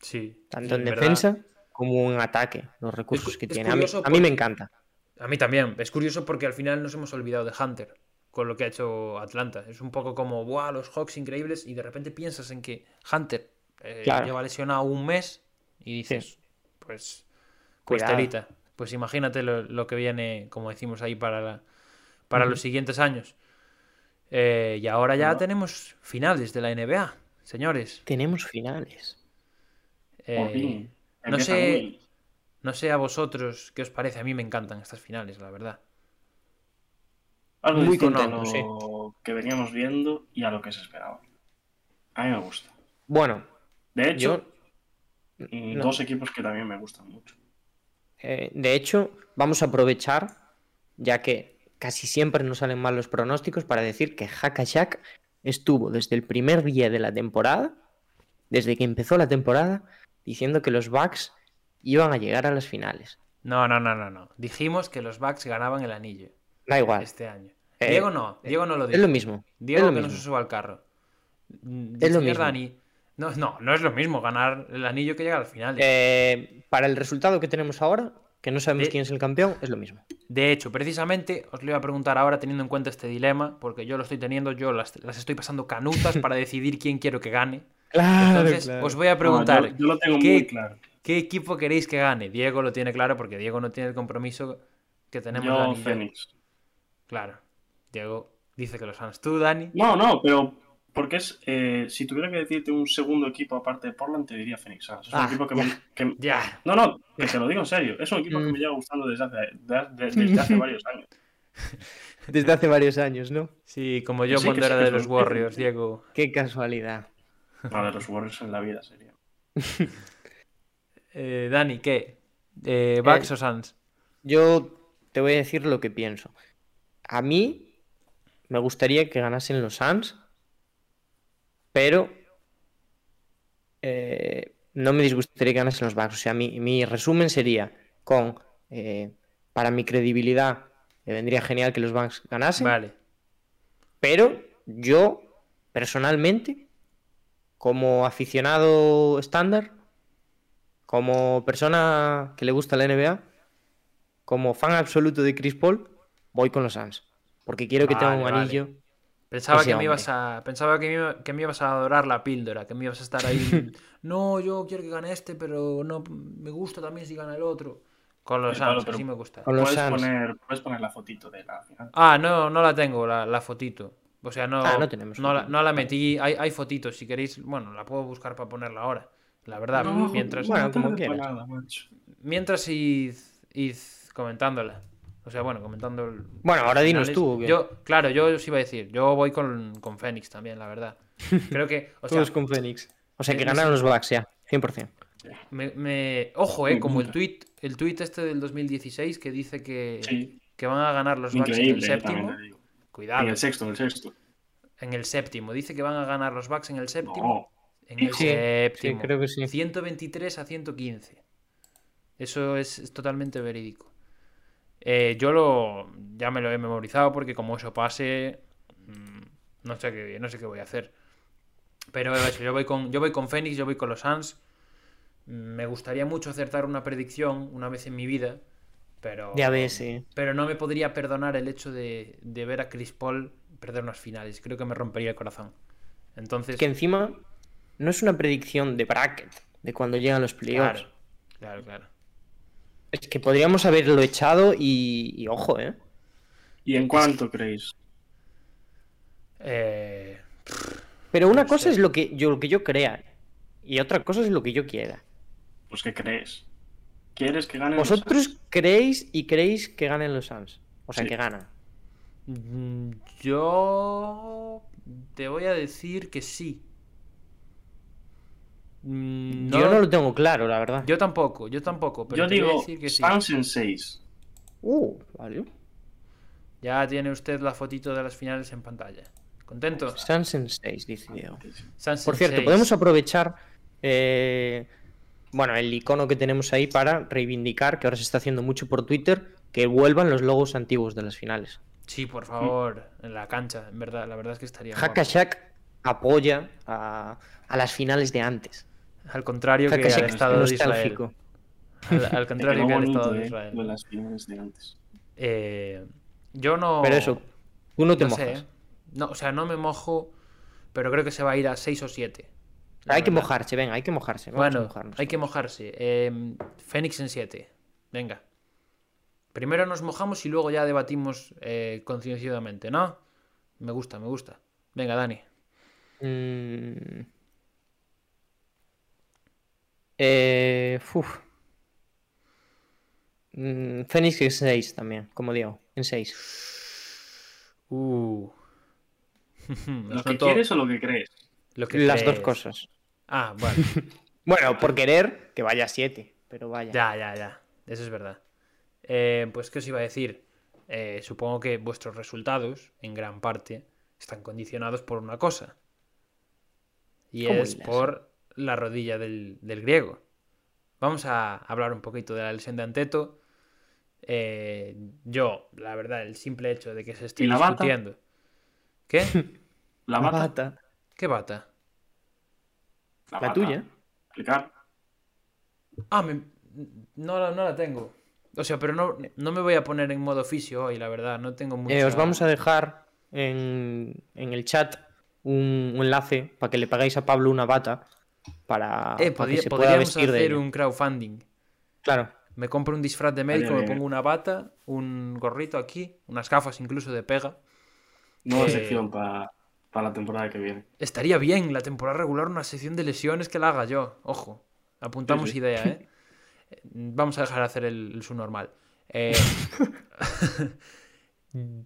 Sí, tanto sí, en verdad. defensa como en ataque, los recursos cu- que es tiene. A mí, a mí me encanta. A mí también. Es curioso porque al final nos hemos olvidado de Hunter con lo que ha hecho Atlanta. Es un poco como, ¡buah! Los Hawks increíbles y de repente piensas en que Hunter eh, Claro. lleva lesionado un mes y dices, pues, pues Cuidado. Pues imagínate lo, lo que viene, como decimos ahí, para, la- para los siguientes años. Eh, y ahora ya tenemos finales de la NBA, señores. Tenemos finales. Por Eh, fin. no sé- no sé a vosotros qué os parece. A mí me encantan estas finales, la verdad. Algo Muy distinto contento, a lo sí. que veníamos viendo y a lo que se esperaba. A mí me gusta. Bueno, De hecho, yo, mm, no. dos equipos que también me gustan mucho. Eh, de hecho, vamos a aprovechar, ya que casi siempre nos salen mal los pronósticos, para decir que Hakashak estuvo desde el primer día de la temporada, desde que empezó la temporada, diciendo que los Bucks iban a llegar a las finales. No, no, no, no, no. Dijimos que los Bucks ganaban el anillo Da igual, este año. Eh, Diego no, Diego no lo dijo. es lo mismo. Diego es lo que no mismo. se suba al carro. Es lo mismo. Dani. No, no, no es lo mismo ganar el anillo que llegar al final. Eh, para el resultado que tenemos ahora, que no sabemos De- quién es el campeón, es lo mismo. De hecho, precisamente os lo iba a preguntar ahora teniendo en cuenta este dilema, porque yo lo estoy teniendo, yo las, las estoy pasando canutas para [laughs] decidir quién quiero que gane. Claro, Entonces, os voy a No, preguntar, yo, yo lo tengo ¿qué- muy claro. ¿qué equipo queréis que gane? Diego lo tiene claro porque Diego no tiene el compromiso que tenemos Yo, Dani y yo. Phoenix. Claro. Diego dice que los Suns. ¿Tú, Dani? No, no, pero porque es. eh, si tuviera que decirte un segundo equipo aparte de Portland, te diría Phoenix Suns. Es un Ah, equipo que ya. me. que- Ya. No, no, que te lo digo en serio. Es un equipo que Mm. me lleva gustando desde hace, de- de- desde hace [laughs] varios años. Desde hace varios años, ¿no? Sí, como yo Sí, cuando era que de los Warriors, Diego. Qué casualidad. No, de los Warriors en la vida sería. [laughs] Eh, Dani, ¿qué? Eh, ¿Bucks Eh, o Suns? Yo te voy a decir lo que pienso. A mí me gustaría que ganasen los Suns, pero eh, no me disgustaría que ganasen los Bucks. O sea, mi, mi resumen sería con, eh, para mi credibilidad, me vendría genial que los Bucks ganasen, Vale. pero yo, personalmente, como aficionado estándar, como persona que le gusta la NBA, como fan absoluto de Chris Paul, voy con los Suns. Porque quiero que tenga un vale. anillo. Pensaba que me ibas a. Pensaba que me, iba- que me ibas a adorar la píldora, que me ibas a estar ahí. [laughs] no, yo quiero que gane este, pero no me gusta también si gana el otro. Con los Sí, claro, Suns, así me gusta. Con los Puedes poner, puedes poner la fotito de la final. Ah, no, no la tengo, la, la fotito. O sea, no, Ah, no tenemos no, la, no la metí. Hay, hay fotitos, si queréis. Bueno, la puedo buscar para ponerla ahora. La verdad, No, mientras. bueno, como quieras. nada, macho. Mientras id, id comentándola. O sea, bueno, comentando. el- Bueno, ahora dinos tú. ¿o qué? Yo, claro, yo os iba a decir. Yo voy con, con Fénix también, la verdad. [laughs] Creo que. O sea, Todos con Phoenix. O sea, que ganaron los Bucks ya, 100%. me, me- Ojo, eh, como el tweet, el tweet este del 2016 que dice que, Sí, que van a ganar los Bucks en el eh, séptimo. también. Cuidado, En el sexto, en el sexto. en el séptimo. Dice que van a ganar los Bucks en el séptimo. No, En el Sí, séptimo. sí, creo que sí. 123 a 115. Eso es, es totalmente verídico. Eh, yo lo ya me lo he memorizado porque como eso pase, mm, no sé qué, no sé qué voy a hacer. Pero eso, yo voy con yo voy con Fénix, yo voy con los Suns. Me gustaría mucho acertar una predicción una vez en mi vida, pero Ya ves, sí. pero no me podría perdonar el hecho de, de ver a Chris Paul perder unas finales. Creo que me rompería el corazón. Entonces, Que encima no es una predicción de bracket, de cuando llegan los playoffs. claro, claro, claro. Es que podríamos haberlo echado y, y ojo, ¿eh? ¿Y en cuánto creéis? Eh, Pero una No cosa sé. es lo que yo, lo que yo crea y otra cosa es lo que yo quiera. Pues ¿qué crees? ¿Quieres que ganen los Vosotros creéis y creéis que ganen los Suns. O sea, Sí. que ganan. Mm, Yo te voy a decir que sí. Mm, Yo no lo tengo claro, la verdad. yo tampoco, yo tampoco, pero Yo digo sí. En 6. Uh, vale. Ya tiene usted la fotito de las finales en pantalla. ¿Contento? Suns en 6, dice Diego. Por cierto, seis. podemos aprovechar eh, bueno, el icono que tenemos ahí para reivindicar, que ahora se está haciendo mucho por Twitter, que vuelvan los logos antiguos de las finales. Sí, por favor, en la cancha, en verdad, la verdad es que estaría. Hackashack apoya a, a las finales de antes. Al contrario que al Estado de Israel. Al, al [laughs] contrario que al Estado de eh, Israel. lo de las finales de antes. Eh, yo no. Pero eso, tú no te no mojas. sé. ¿eh? No, o sea, no me mojo, pero creo que se va a ir a 6 o 7. Hay que mojarse, venga, hay que mojarse. Bueno, hay que mojarse. Eh, Fénix en 7. Venga. Primero nos mojamos y luego ya debatimos eh, concienciadamente, ¿no? Me gusta, me gusta. Venga, Dani. Mm. Eh, uf. Mm, Phoenix en 6 también, como digo, en 6. Uh. [laughs] ¿Lo que quieres o lo que crees? lo que Las dos cosas. Ah, bueno. [laughs] Bueno, por querer que vaya a 7, pero vaya. Ya, ya, ya. Eso es verdad. Eh, pues, ¿qué os iba a decir? Eh, supongo que vuestros resultados, en gran parte, están condicionados por una cosa. Y ¿Cómo es por la rodilla del, del griego. Vamos a hablar un poquito de la lesión de Anteto. Eh, yo, la verdad, el simple hecho de que se esté discutiendo. ¿Qué? [laughs] La La bata. ¿Qué bata? la bata. tuya. Explicar. Ah, me- no, la- no la tengo. O sea, pero no, no me voy a poner en modo oficio hoy, la verdad. No tengo. Eh, os vamos a dejar en, en el chat un, un enlace para que le pagáis a Pablo una bata para, Eh, para podía- que se pueda podríamos vestir de hacer un crowdfunding. Claro. Me compro un disfraz de médico, me pongo una bata, un gorrito aquí, unas gafas incluso de pega. Nueva Eh, sección para la temporada que viene. Estaría bien la temporada regular una sección de lesiones que la haga yo. Ojo, apuntamos Sí, sí. idea, ¿eh? [laughs] Vamos a dejar de hacer el, el subnormal. Eh, [laughs]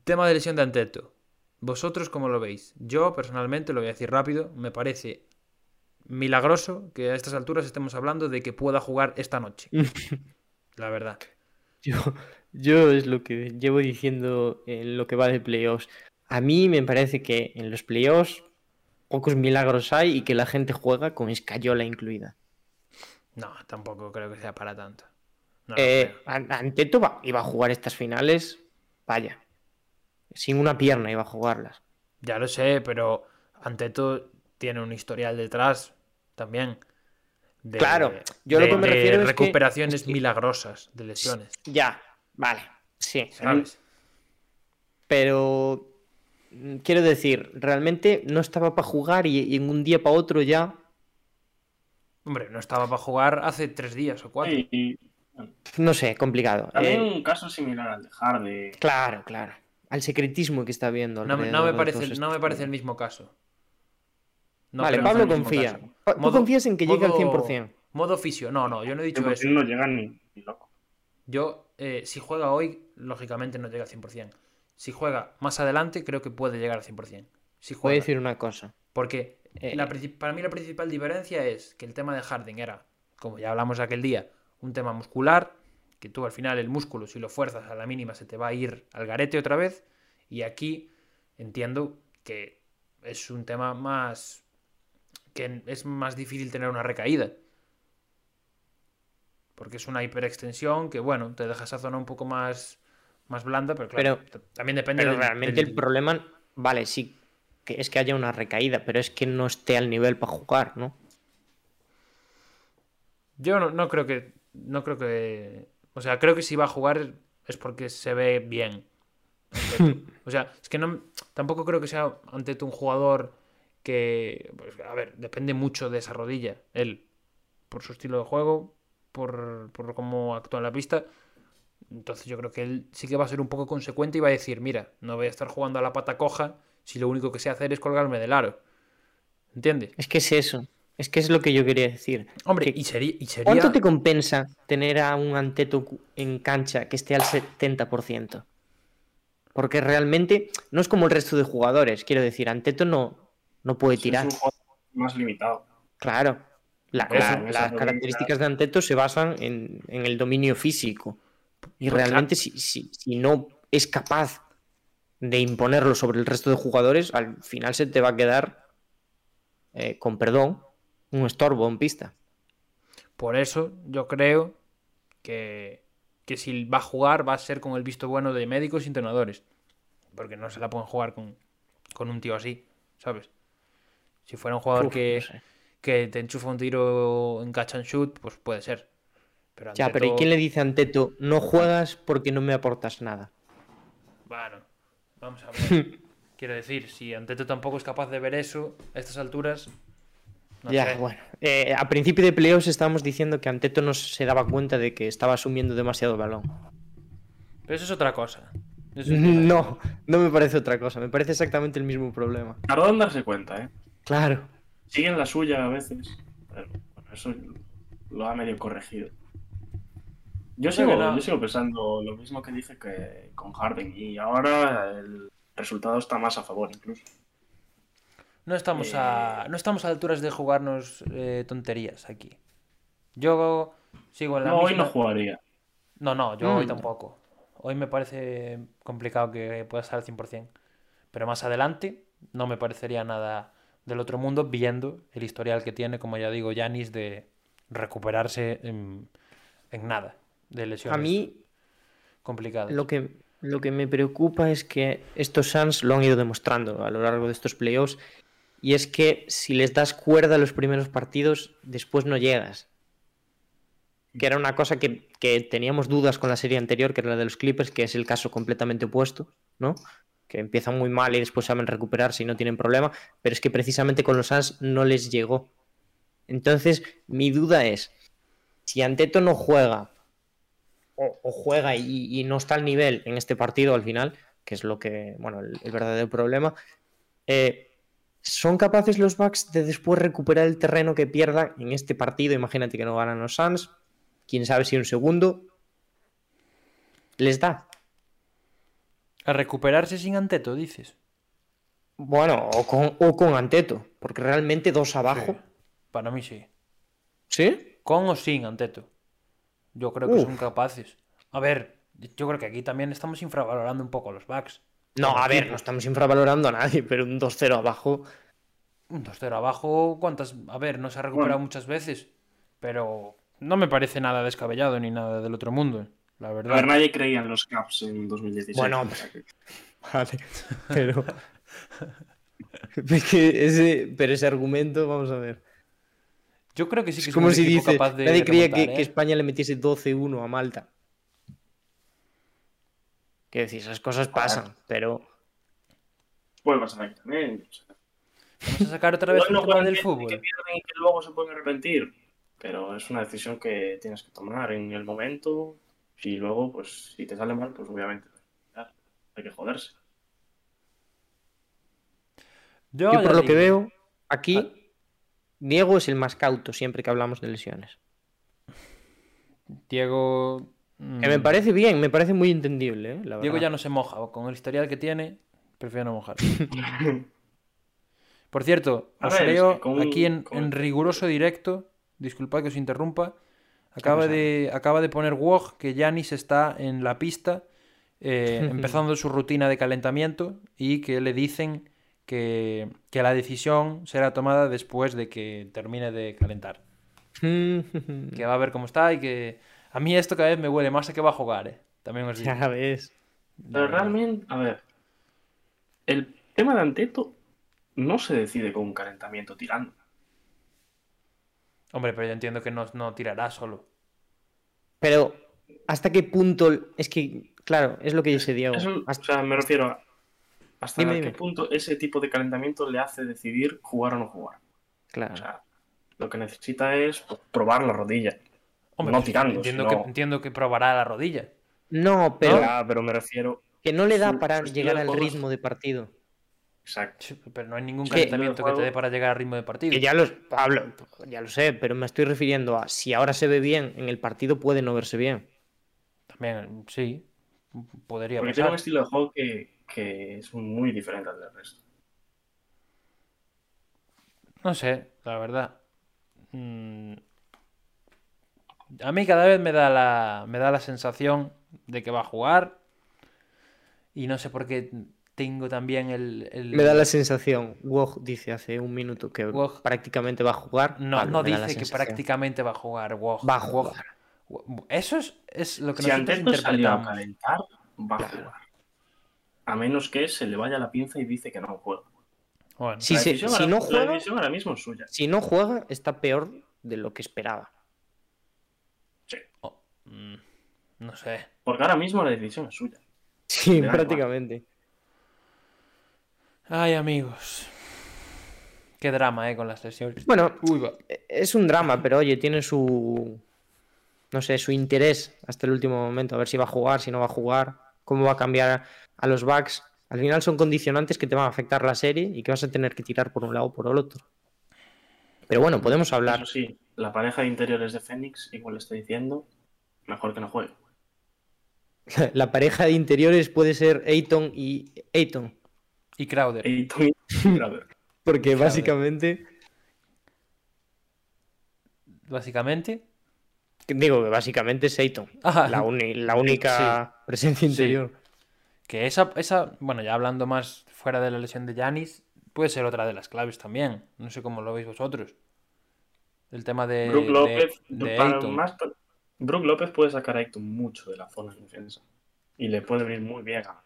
tema de lesión de Anteto. ¿Vosotros cómo lo veis? Yo, personalmente, lo voy a decir rápido, me parece milagroso que a estas alturas estemos hablando de que pueda jugar esta noche. [laughs] La verdad. Yo, yo es lo que llevo diciendo en lo que va de playoffs. A mí me parece que en los playoffs pocos milagros hay y que la gente juega con escayola incluida. No, tampoco creo que sea para tanto. No Eh, Anteto va- iba a jugar estas finales, vaya, sin una pierna iba a jugarlas. Ya lo sé, pero Anteto tiene un historial detrás también. de- Claro, yo lo de- que me de refiero es que- recuperaciones es que- milagrosas de lesiones. Ya, vale, sí. ¿Sabes? Pero mm, quiero decir, realmente no estaba para jugar y, y en un día para otro ya. Hombre, no estaba para jugar hace tres días o cuatro. Y No sé, complicado. también Eh, un caso similar al de Hardy. claro, claro. Al secretismo que está viendo. No, me- no alrededor me de parece, no me parece el mismo caso. No vale, Pablo confía. Tú Modo- confías en que llegue al modo- 100%. Modo oficio. No, no, yo no he dicho eso. no llega ni, ni loco. Yo, eh, si juega hoy, lógicamente no llega al 100%. Si juega más adelante, creo que puede llegar al 100%. Si Voy a juega. decir una cosa. Porque Eh, la princip- para mí la principal diferencia es que el tema de Harding era, como ya hablamos aquel día, un tema muscular, que tú al final el músculo, si lo fuerzas a la mínima, se te va a ir al garete otra vez. Y aquí entiendo que es un tema más... que es más difícil tener una recaída. Porque es una hiperextensión que, bueno, te deja esa zona un poco más más blanda, pero claro, Pero- también depende Pero del- realmente del- el problema, vale, sí, que es que haya una recaída, pero es que no esté al nivel para jugar, ¿no? Yo no, no creo que. No creo que. O sea, creo que si va a jugar es porque se ve bien. [laughs] O sea, es que no. Tampoco creo que sea ante un jugador que. pues, a ver, depende mucho de esa rodilla. Él. Por su estilo de juego. Por, por cómo actúa en la pista. Entonces yo creo que él sí que va a ser un poco consecuente y va a decir, mira, no voy a estar jugando a la pata coja si lo único que sé hacer es colgarme del aro. ¿Entiendes? Es que es eso. Es que es lo que yo quería decir. Hombre, Que- y sería, y sería... ¿Cuánto te compensa tener a un Anteto cu- en cancha que esté al 70%? Porque realmente no es como el resto de jugadores. Quiero decir, Anteto no, no puede Es tirar. un juego más limitado. Claro. La- Eso, la- eso las características de Anteto se basan en, en el dominio físico. Y Pues realmente si, si- si no es capaz de imponerlo sobre el resto de jugadores, al final se te va a quedar, eh, con perdón, un estorbo en pista. Por eso yo creo que, que si va a jugar va a ser con el visto bueno de médicos y entrenadores. Porque no se la pueden jugar con, con un tío así, ¿sabes? Si fuera un jugador Uf, que, no sé. que te enchufa un tiro en catch and shoot, pues puede ser. Pero Ya, pero ¿y quién le dice a Anteto, no juegas porque no me aportas nada? Bueno, vamos a ver. [laughs] Quiero decir, si Anteto tampoco es capaz de ver eso a estas alturas, no ya, sé. bueno. Eh, a principio de playoffs estábamos diciendo que Anteto no se daba cuenta de que estaba asumiendo demasiado balón. Pero eso es otra cosa. Es- [laughs] No, no me parece otra cosa, me parece exactamente el mismo problema. Tardó en darse cuenta, ¿eh? Claro. Siguen la suya a veces. Pero bueno, eso lo ha medio corregido. Yo sigo, no. yo sigo pensando lo mismo que dije que con Harden. Y ahora el resultado está más a favor incluso. No estamos a, no estamos a alturas de jugarnos eh, tonterías aquí. Yo sigo en la No, hoy no jugaría. No, no, yo hoy Mm. tampoco. Hoy me parece complicado que pueda estar al 100%. Pero más adelante no me parecería nada del otro mundo viendo el historial que tiene, como ya digo, Yanis de recuperarse en, en nada de lesiones A mí complicadas. lo que, lo que me preocupa es que estos Suns lo han ido demostrando a lo largo de estos playoffs. Y es que si les das cuerda a los primeros partidos, después no llegas. Que era una cosa que, que teníamos dudas con la serie anterior, que era la de los Clippers, que es el caso completamente opuesto, ¿no? Que empiezan muy mal y después saben recuperarse y no tienen problema. Pero es que precisamente con los Suns no les llegó. Entonces, mi duda es, si Anteto no juega o, juega y, no está al nivel en este partido al final, que es lo que, bueno, el, el verdadero problema, eh, ¿son capaces los Bucks de después recuperar el terreno que pierdan en este partido? Imagínate que no ganan los Suns, quién sabe si un segundo les da. A recuperarse sin Anteto, dices. Bueno, o con, o con Anteto, porque realmente dos abajo. Para mí sí. ¿Sí? Con o sin Anteto. Yo creo que Uf. son capaces. A ver, yo creo que aquí también estamos infravalorando un poco los backs. No, a ver, no estamos infravalorando a nadie, pero un 2-0 abajo. Un 2-0 abajo, ¿cuántas? A ver, no se ha recuperado Bueno. muchas veces, pero no me parece nada descabellado ni nada del otro mundo, la A ver, verdad. nadie creía en los Caps en 2016. Bueno, Vale, [laughs] pero. [laughs] Es que ese, pero ese argumento, vamos a ver. Yo creo que sí que Es como si dice, capaz de nadie creía que, ¿eh? España le metiese 12-1 a Malta. Quiero decir, esas cosas pasan, pero Puede pasar aquí también. o sea, Vamos a sacar otra vez Igual el no tema del fútbol. Que pierden y que luego se pueden arrepentir. Pero es una decisión que tienes que tomar en el momento. Y luego, pues, si te sale mal, pues obviamente ya, hay que joderse. Yo, por lo que veo, aquí Ah. Diego es el más cauto siempre que hablamos de lesiones. Diego. Que me mm, parece bien, me parece muy entendible, ¿eh? la Diego verdad. ya no se moja, con el historial que tiene, prefiero no mojar. [laughs] Por cierto, os es leo que con- aquí en, con- en riguroso directo, disculpad que os interrumpa, acaba de, acaba de poner Wog que Yanis está en la pista eh, [laughs] empezando su rutina de calentamiento y que le dicen que, que la decisión será tomada después de que termine de calentar. [laughs] Que va a ver cómo está y que... A mí esto cada vez me huele más a que va a jugar, ¿eh? También os digo. ya ves. Pero realmente, a ver, el tema de Anteto no se decide con un calentamiento tirando. Hombre, pero yo entiendo que no, no tirará solo. Pero, ¿hasta qué punto? Es que, claro, es lo que dice Diego. Eso- Hasta- o sea, me refiero a hasta Dime, qué dime. punto ese tipo de calentamiento le hace decidir jugar o no jugar. claro. O sea, lo que necesita es pues, probar la rodilla. Hombre, no pues, tirando, entiendo, sino- que, entiendo que probará la rodilla. No, pero Ya, pero me refiero. que no le da su- para llegar al ritmo de partido. Exacto. Sí, Pero no hay ningún calentamiento que te dé para llegar al ritmo de partido. Que ya los, Pablo, ya lo sé, pero me estoy refiriendo a si ahora se ve bien en el partido puede no verse bien. También, sí. Podría Porque tiene un estilo de juego que, que es muy diferente al del resto. No sé, la verdad. Mm, A mí cada vez me da la, me da la sensación de que va a jugar. Y no sé por qué tengo también el... el- Me da la sensación, Wog dice hace un minuto que Wog- prácticamente va a jugar. No, Pablo, no dice que prácticamente va a jugar. Woj, Va a Woj- jugar. Eso es, es lo que Si nosotros Anteto salió a interpretamos. calentar, va a jugar. A menos que se le vaya la pinza y dice que no juega. Bueno, sí, decisión si ahora- no La juega, decisión ahora mismo es suya. si no juega, está peor de lo que esperaba. Sí. oh, mm, no sé. Porque ahora mismo la decisión es suya. Sí, prácticamente. Ay, amigos. Qué drama, eh, con las lesiones. Bueno, Uy, va. es un drama, pero oye, tiene su. No sé, su interés hasta el último momento. A ver si va a jugar, si no va a jugar, cómo va a cambiar a los backs. Al final son condicionantes que te van a afectar la serie y que vas a tener que tirar por un lado o por el otro. Pero bueno, podemos hablar. Eso sí, la pareja de interiores de Fénix, igual le estoy diciendo, mejor que no juegue. [laughs] La pareja de interiores puede ser Ayton y Ayton. Y Crowder. Y Tony Crowder. [laughs] Porque básicamente. Básicamente. Digo que básicamente es Ayton. Ah, La, uni- la única presencia Sí. interior. Que esa, esa, bueno, ya hablando más fuera de la lesión de Yanis, puede ser otra de las claves también. No sé cómo lo veis vosotros. El tema de, Brook López, de para Ayton. más- Brook López puede sacar a Ayton mucho de la zona de defensa. Y le puede venir muy bien a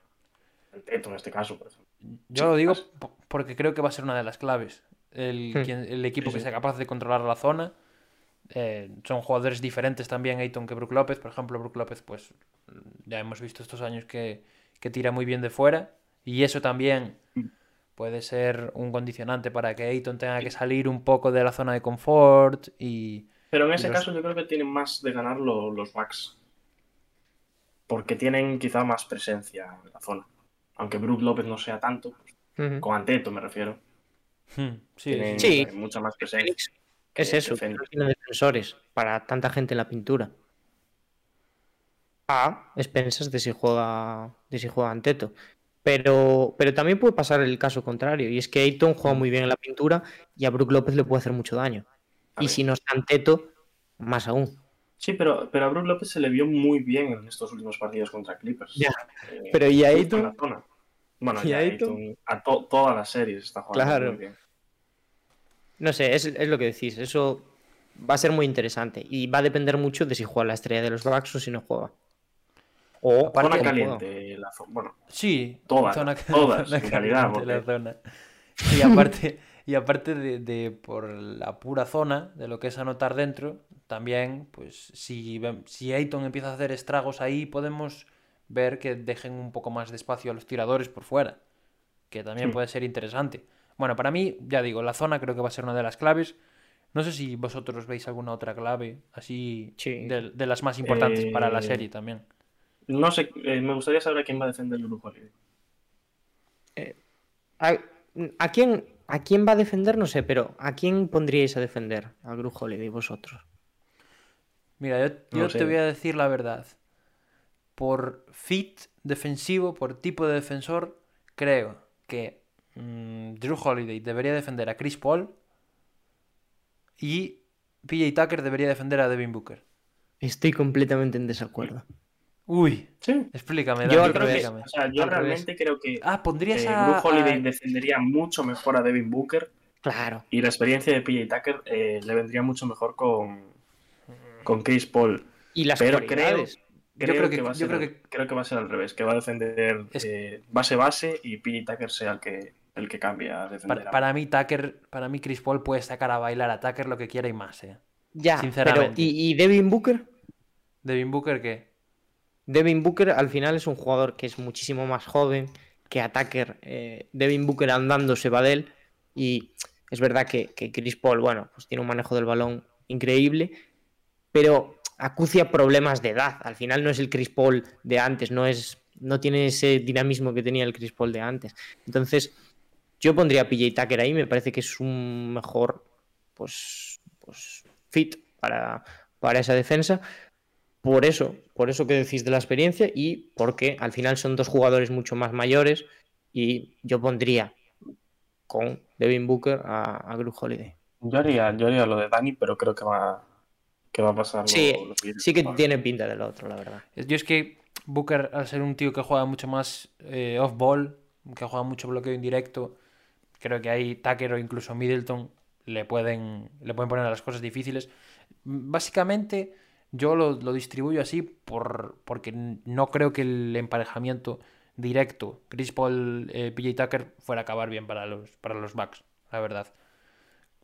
Teto en este caso, por ejemplo. Yo lo digo po- porque creo que va a ser una de las claves. El, Hmm. quien- el equipo Sí, que sea capaz de controlar la zona. Eh, son jugadores diferentes también Ayton que Brook López. Por ejemplo, Brook López, pues ya hemos visto estos años que, que tira muy bien de fuera. Y eso también Mm. puede ser un condicionante para que Ayton tenga que salir un poco de la zona de confort. Y Pero en ese los- caso yo creo que tienen más de ganar lo- los Bucks. Porque tienen quizá más presencia en la zona. Aunque Brook López no sea tanto, con Anteto me refiero. Hmm, sí, tienen sí. Mucha más presencia. Fénix es eso, que que Fénix. no tiene defensores para tanta gente en la pintura. A expensas de si juega de si juega Anteto. Pero, pero también puede pasar el caso contrario, y es que Ayton juega muy bien en la pintura y a Brook López le puede hacer mucho daño. A Y si no está Anteto, más aún. Sí, pero, pero a Brook López se le vio muy bien en estos últimos partidos contra Clippers. Ya, Eh, pero ¿y a justo en Ayton? la zona. Bueno, ¿Y y a a to- todas las series está jugando Claro. muy bien. No sé, es, es lo que decís. Eso va a ser muy interesante. Y va a depender mucho de si juega la estrella de los Bucks o si no juega. O Aparte- Zona caliente, la zo- bueno, Sí, Todas, zona- [laughs] todas, zona en realidad, caliente la porque- zona. Y aparte, y aparte de, de por la pura zona, de lo que es anotar dentro, también, pues si, si Ayton empieza a hacer estragos ahí, podemos ver que dejen un poco más de espacio a los tiradores por fuera, que también Sí. puede ser interesante. Bueno, para mí, ya digo, la zona creo que va a ser una de las claves. No sé si vosotros veis alguna otra clave, así, Sí. de, de las más importantes para la Eh, serie también. No sé, eh, me gustaría saber a quién va a defender el grupo Holiday. ¿A, a quién, ¿A quién va a defender? No sé, pero ¿a quién pondríais a defender? A Gru Holiday, vosotros. Mira, yo, No yo sé. te voy a decir la verdad. Por fit defensivo, por tipo de defensor, creo que mm, Drew Holiday debería defender a Chris Paul y PJ Tucker debería defender a Devin Booker. Estoy completamente en desacuerdo. Uy, Sí. explícame, Yo Creo que- o sea, yo realmente creo que Ah, pondrías eh, a, Drew Holiday a- defendería mucho mejor a Devin Booker Claro. y la experiencia de PJ Tucker eh, le vendría mucho mejor con, con Chris Paul. Y las Pero. Creo, creo que, que- va a yo ser, creo al- que- creo que va a ser al revés, que va a defender Es- eh, base-base y PJ Tucker sea el que, el que a defender. Para, a- para mí, Tucker, para mí, Chris Paul puede sacar a bailar a Tucker lo que quiera y más, ¿eh? Ya, Sinceramente. pero ¿y, y Devin Booker? Devin Booker, ¿qué? Devin Booker al final es un jugador que es muchísimo más joven que Attacker. Eh, Devin Booker andando se va de él. Y es verdad que, que Chris Paul, bueno, pues tiene un manejo del balón increíble, pero acucia problemas de edad. Al final no es el Chris Paul de antes, no es. No tiene ese dinamismo que tenía el Chris Paul de antes. Entonces, yo pondría a PJ Tucker ahí, me parece que es un mejor pues, pues fit para, para esa defensa. Por eso, por eso que decís de la experiencia y porque al final son dos jugadores mucho más mayores y yo pondría con Devin Booker a, a Holiday. Yo haría, yo haría lo de Dani, pero creo que va, que va a pasar Sí, lo que dices. sí que Vale. tiene pinta del otro, la verdad. Yo es que Booker, al ser un tío que juega mucho más eh, off-ball, que juega mucho bloqueo indirecto, creo que ahí Tucker o incluso Middleton le pueden, le pueden poner las cosas difíciles. Básicamente, yo lo, lo distribuyo así por, porque no creo que el emparejamiento directo Chris Paul, eh, PJ Tucker fuera a acabar bien para los, para los Bucks, la verdad.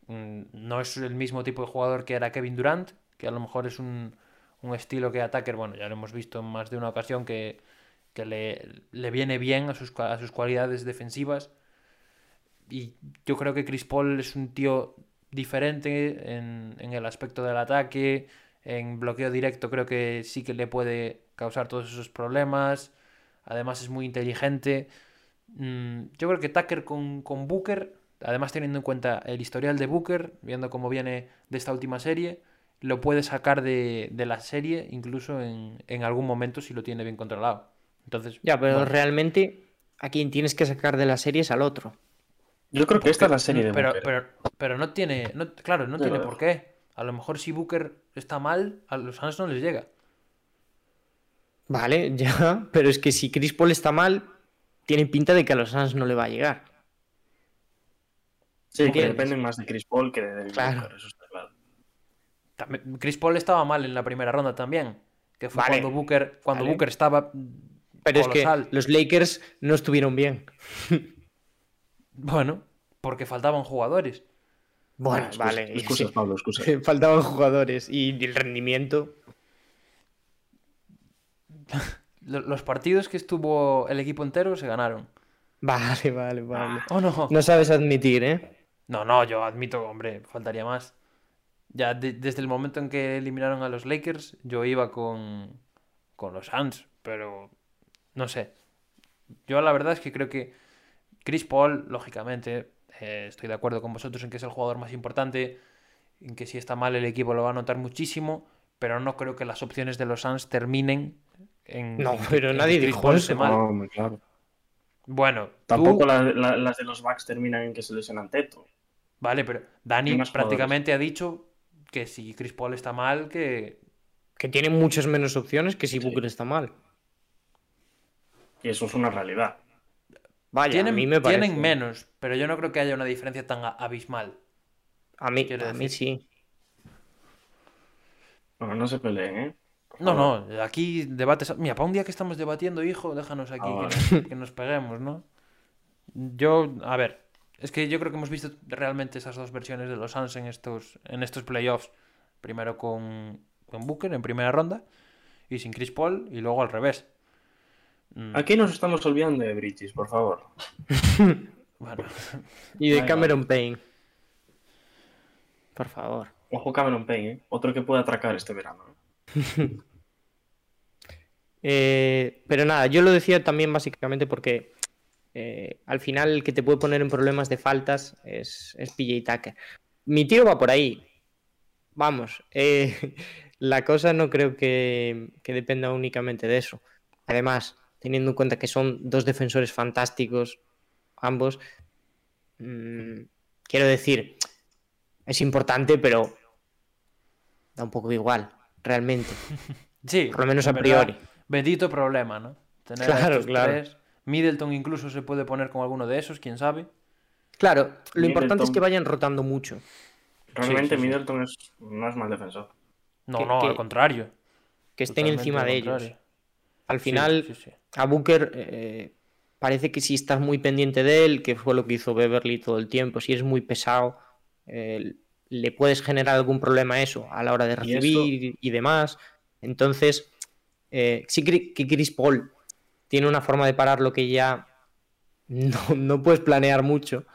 Mm, No es el mismo tipo de jugador que era Kevin Durant, que a lo mejor es un, un estilo que a bueno, ya lo hemos visto en más de una ocasión que, que le, le viene bien a sus, a sus cualidades defensivas. Y yo creo que Chris Paul es un tío diferente en, en el aspecto del ataque, en bloqueo directo creo que sí que le puede causar todos esos problemas. Además es muy inteligente. Mm, Yo creo que Tucker con, con Booker, además teniendo en cuenta el historial de Booker, viendo cómo viene de esta última serie, lo puede sacar de, de la serie incluso en, en algún momento si lo tiene bien controlado. Entonces, Ya, pero bueno, realmente a quien tienes que sacar de la serie es al otro. Yo creo que esta es la serie de pero, Booker. pero, pero no tiene, no, claro, no tiene por qué. A lo mejor si Booker está mal, a los Suns no les llega. Vale, [laughs] ya, pero es que si Chris Paul está mal, tiene pinta de que a los Suns no le va a llegar. sí, que dependen más de Chris Paul que de Claro. Booker, eso está. También- Chris Paul estaba mal en la primera ronda también. Que fue Vale, cuando Booker, cuando vale. Booker estaba Pero es que los Lakers no estuvieron bien. [laughs] Bueno, porque faltaban jugadores. Bueno, vale. Excusas, sí, Pablo, excusas. [laughs] Faltaban jugadores y el rendimiento. [laughs] Lo- Los partidos que estuvo el equipo entero se ganaron. Vale, vale, vale. ¿O no? No sabes admitir, ¿eh? No, no, yo admito, hombre, faltaría más. Ya de- desde el momento en que eliminaron a los Lakers, yo iba con, con los Suns, pero no sé. Yo la verdad es que creo que Chris Paul, lógicamente, eh, estoy de acuerdo con vosotros en que es el jugador más importante, en que si está mal el equipo lo va a notar muchísimo, pero no creo que las opciones de los Suns terminen en... No, pero en nadie dijo eso. mal. No, claro. Bueno, tú- Tampoco la- la- las de los Bucks terminan en que se lesionan Teto. Vale, pero Dani prácticamente ha dicho que si Chris Paul está mal, que Que tiene muchas menos opciones que si Sí. Booker está mal. Y eso es una realidad. Vaya, tienen, a mí me parece. tienen menos, pero yo no creo que haya una diferencia tan a- abismal. A mí, a mí sí. Bueno, no se peleen, ¿eh? No, no, aquí debates. Mira, para un día que estamos debatiendo, hijo, déjanos aquí Ah, que, nos, que nos peguemos, ¿no? Yo, a ver, es que yo creo que hemos visto realmente esas dos versiones de los Suns en estos, en estos playoffs. Primero con, con Booker en primera ronda y sin Chris Paul y luego al revés. Mm, Aquí nos estamos olvidando de Bridges, por favor. [laughs] Bueno, Y de Cameron Payne. Por favor. Ojo Cameron Payne, ¿eh? Otro que puede atracar este verano. ¿eh? [laughs] Eh, pero nada, yo lo decía también básicamente porque eh, al final el que te puede poner en problemas de faltas es, es PJ Tucker. Mi tiro va por ahí. Vamos, eh, [laughs] la cosa no creo que, que dependa únicamente de eso. Además, teniendo en cuenta que son dos defensores fantásticos, ambos, mm, quiero decir, es importante, pero da un poco igual, realmente. [laughs] sí, Por lo menos en a priori. Bendito problema, ¿no? Tener Claro, claro. tres. Middleton incluso se puede poner con alguno de esos, quién sabe. Claro, lo importante es que vayan rotando mucho. Realmente sí, sí. Middleton es, no es mal defensor. No, Que- no, que- al contrario. que estén Totalmente encima de ellos. Al final, sí, sí. a Booker eh, parece que si estás muy pendiente de él, que fue lo que hizo Beverly todo el tiempo, si es muy pesado, eh, le puedes generar algún problema eso a la hora de recibir y, demás. Entonces, eh, sí que que Chris Paul tiene una forma de parar lo que ya no, no puedes planear mucho,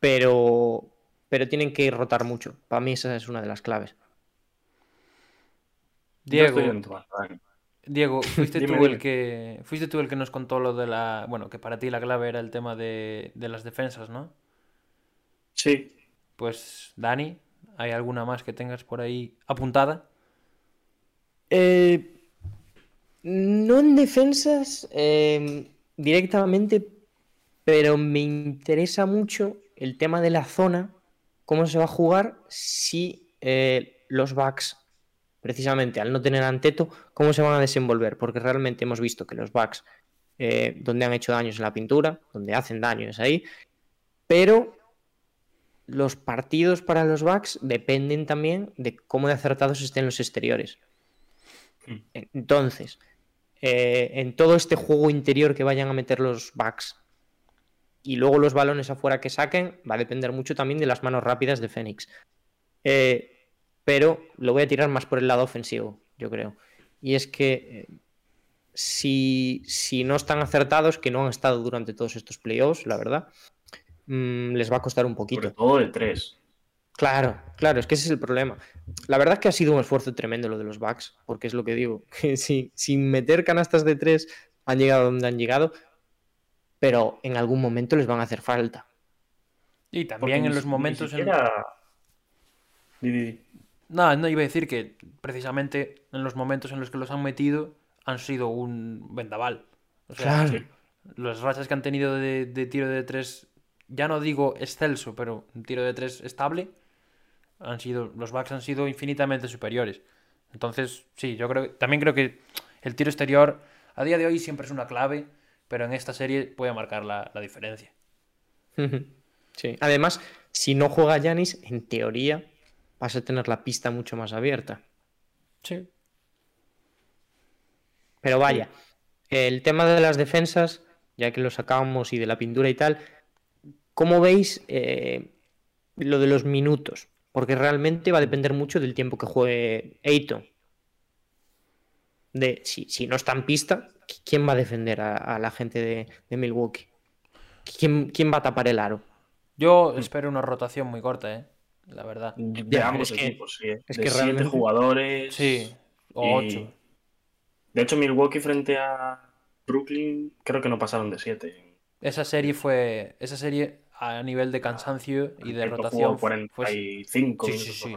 pero, pero tienen que rotar mucho. Para mí esa es una de las claves. Diego. Diego, [laughs] fuiste Dime, tú el que fuiste tú el que nos contó lo de la, bueno, que para ti la clave era el tema de, de las defensas, ¿no? Sí, Pues Dani, ¿hay alguna más que tengas por ahí apuntada? Eh, no en defensas eh, directamente, pero me interesa mucho el tema de la zona, cómo se va a jugar si eh, los backs, precisamente al no tener anteto, cómo se van a desenvolver, porque realmente hemos visto que los backs, eh, donde han hecho daños en la pintura, donde hacen daño es ahí, pero los partidos para los backs dependen también de cómo de acertados estén los exteriores. Entonces, eh, en todo este juego interior que vayan a meter los backs y luego los balones afuera que saquen, va a depender mucho también de las manos rápidas de Fénix. Eh, pero lo voy a tirar más por el lado ofensivo, yo creo. Y es que eh, si, si no están acertados, que no han estado durante todos estos playoffs, la verdad, mm, les va a costar un poquito. sobre todo el 3. Claro, claro, es que ese es el problema. La verdad es que ha sido un esfuerzo tremendo lo de los Bucks, porque es lo que digo, [laughs] que si, sin meter canastas de tres han llegado donde han llegado, pero en algún momento les van a hacer falta. Y también en los momentos en... Di, di. No, no iba a decir que precisamente en los momentos en los que los han metido han sido un vendaval. O sea, Claro. las rachas que han tenido de, de tiro de tres, ya no digo excelso, pero un tiro de tres estable, han sido, los backs han sido infinitamente superiores. Entonces, sí, yo creo, también creo que el tiro exterior a día de hoy siempre es una clave, pero en esta serie puede marcar la, la diferencia. Sí. Además, si no juega Yanis, en teoría vas a tener la pista mucho más abierta. Sí. Pero vaya, el tema de las defensas, ya que lo sacábamos y de la pintura y tal, ¿cómo veis eh, lo de los minutos? Porque realmente va a depender mucho del tiempo que juegue Ayton. De si, si no está en pista, ¿quién va a defender a, a la gente de, de Milwaukee? ¿Quién, quién va a tapar el aro? Yo espero una rotación muy corta, ¿eh? La verdad. De ambos es que- sí. es de que siete realmente- jugadores. Sí, o y- ocho. De hecho, Milwaukee frente a Brooklyn creo que no pasaron de 7. Esa serie fue. Esa serie a nivel de cansancio y de rotación Jugó fue, fue- 45 Sí, sí, sí.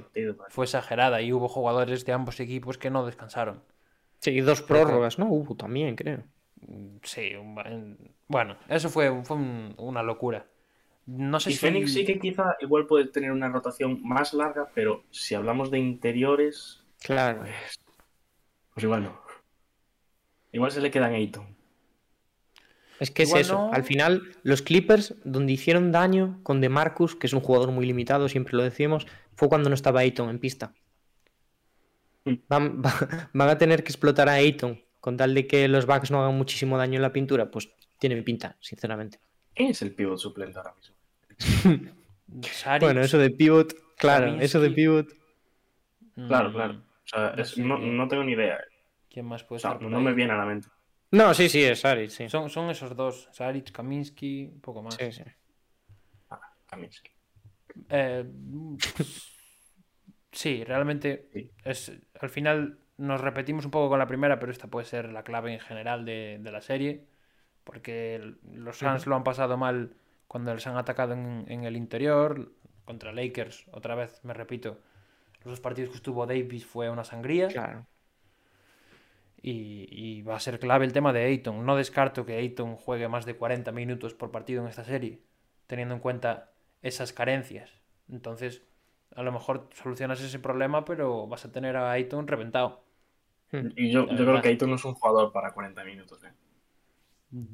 fue exagerada y hubo jugadores de ambos equipos que no descansaron. Sí, dos prórrogas, ¿no? Hubo también, creo. Sí, un- en- bueno, eso fue, fue un- una locura. No sé Y si. Phoenix sí que quizá igual puede tener una rotación más larga, pero si hablamos de interiores, Claro. pues, pues igual no. Igual se le quedan Ayton. Es que Igual es eso. no. Al final, los Clippers, donde hicieron daño con DeMarcus, que es un jugador muy limitado, siempre lo decimos, fue cuando no estaba Ayton en pista. Mm. Van, [laughs] va- van a tener que explotar a Ayton con tal de que los Bucks no hagan muchísimo daño en la pintura. Pues tiene pinta, sinceramente. ¿Quién es el pivot suplente ahora mismo? Bueno, eso de pivot, claro, eso de pivot. Claro, mm, claro. O sea, no es- no, no tengo ni idea. ¿Quién más puede O sea, ser? por no ahí? me viene a la mente. No, sí, sí, es Saric, sí. Son, son esos dos, Saric, Kaminsky, un poco más. Sí, sí. Kaminsky. Eh, sí, realmente Sí. es al final nos repetimos un poco con la primera, pero esta puede ser la clave en general de, de la serie, porque los Suns lo han pasado mal cuando les han atacado en, en el interior, contra Lakers, otra vez me repito, los dos partidos que estuvo Davis fue una sangría Claro. Y, y va a ser clave el tema de Ayton. No descarto que Ayton juegue más de 40 minutos por partido en esta serie, teniendo en cuenta esas carencias. Entonces, a lo mejor solucionas ese problema, pero vas a tener a Ayton reventado. Y yo, yo creo que Ayton no es un jugador para 40 minutos. ¿eh?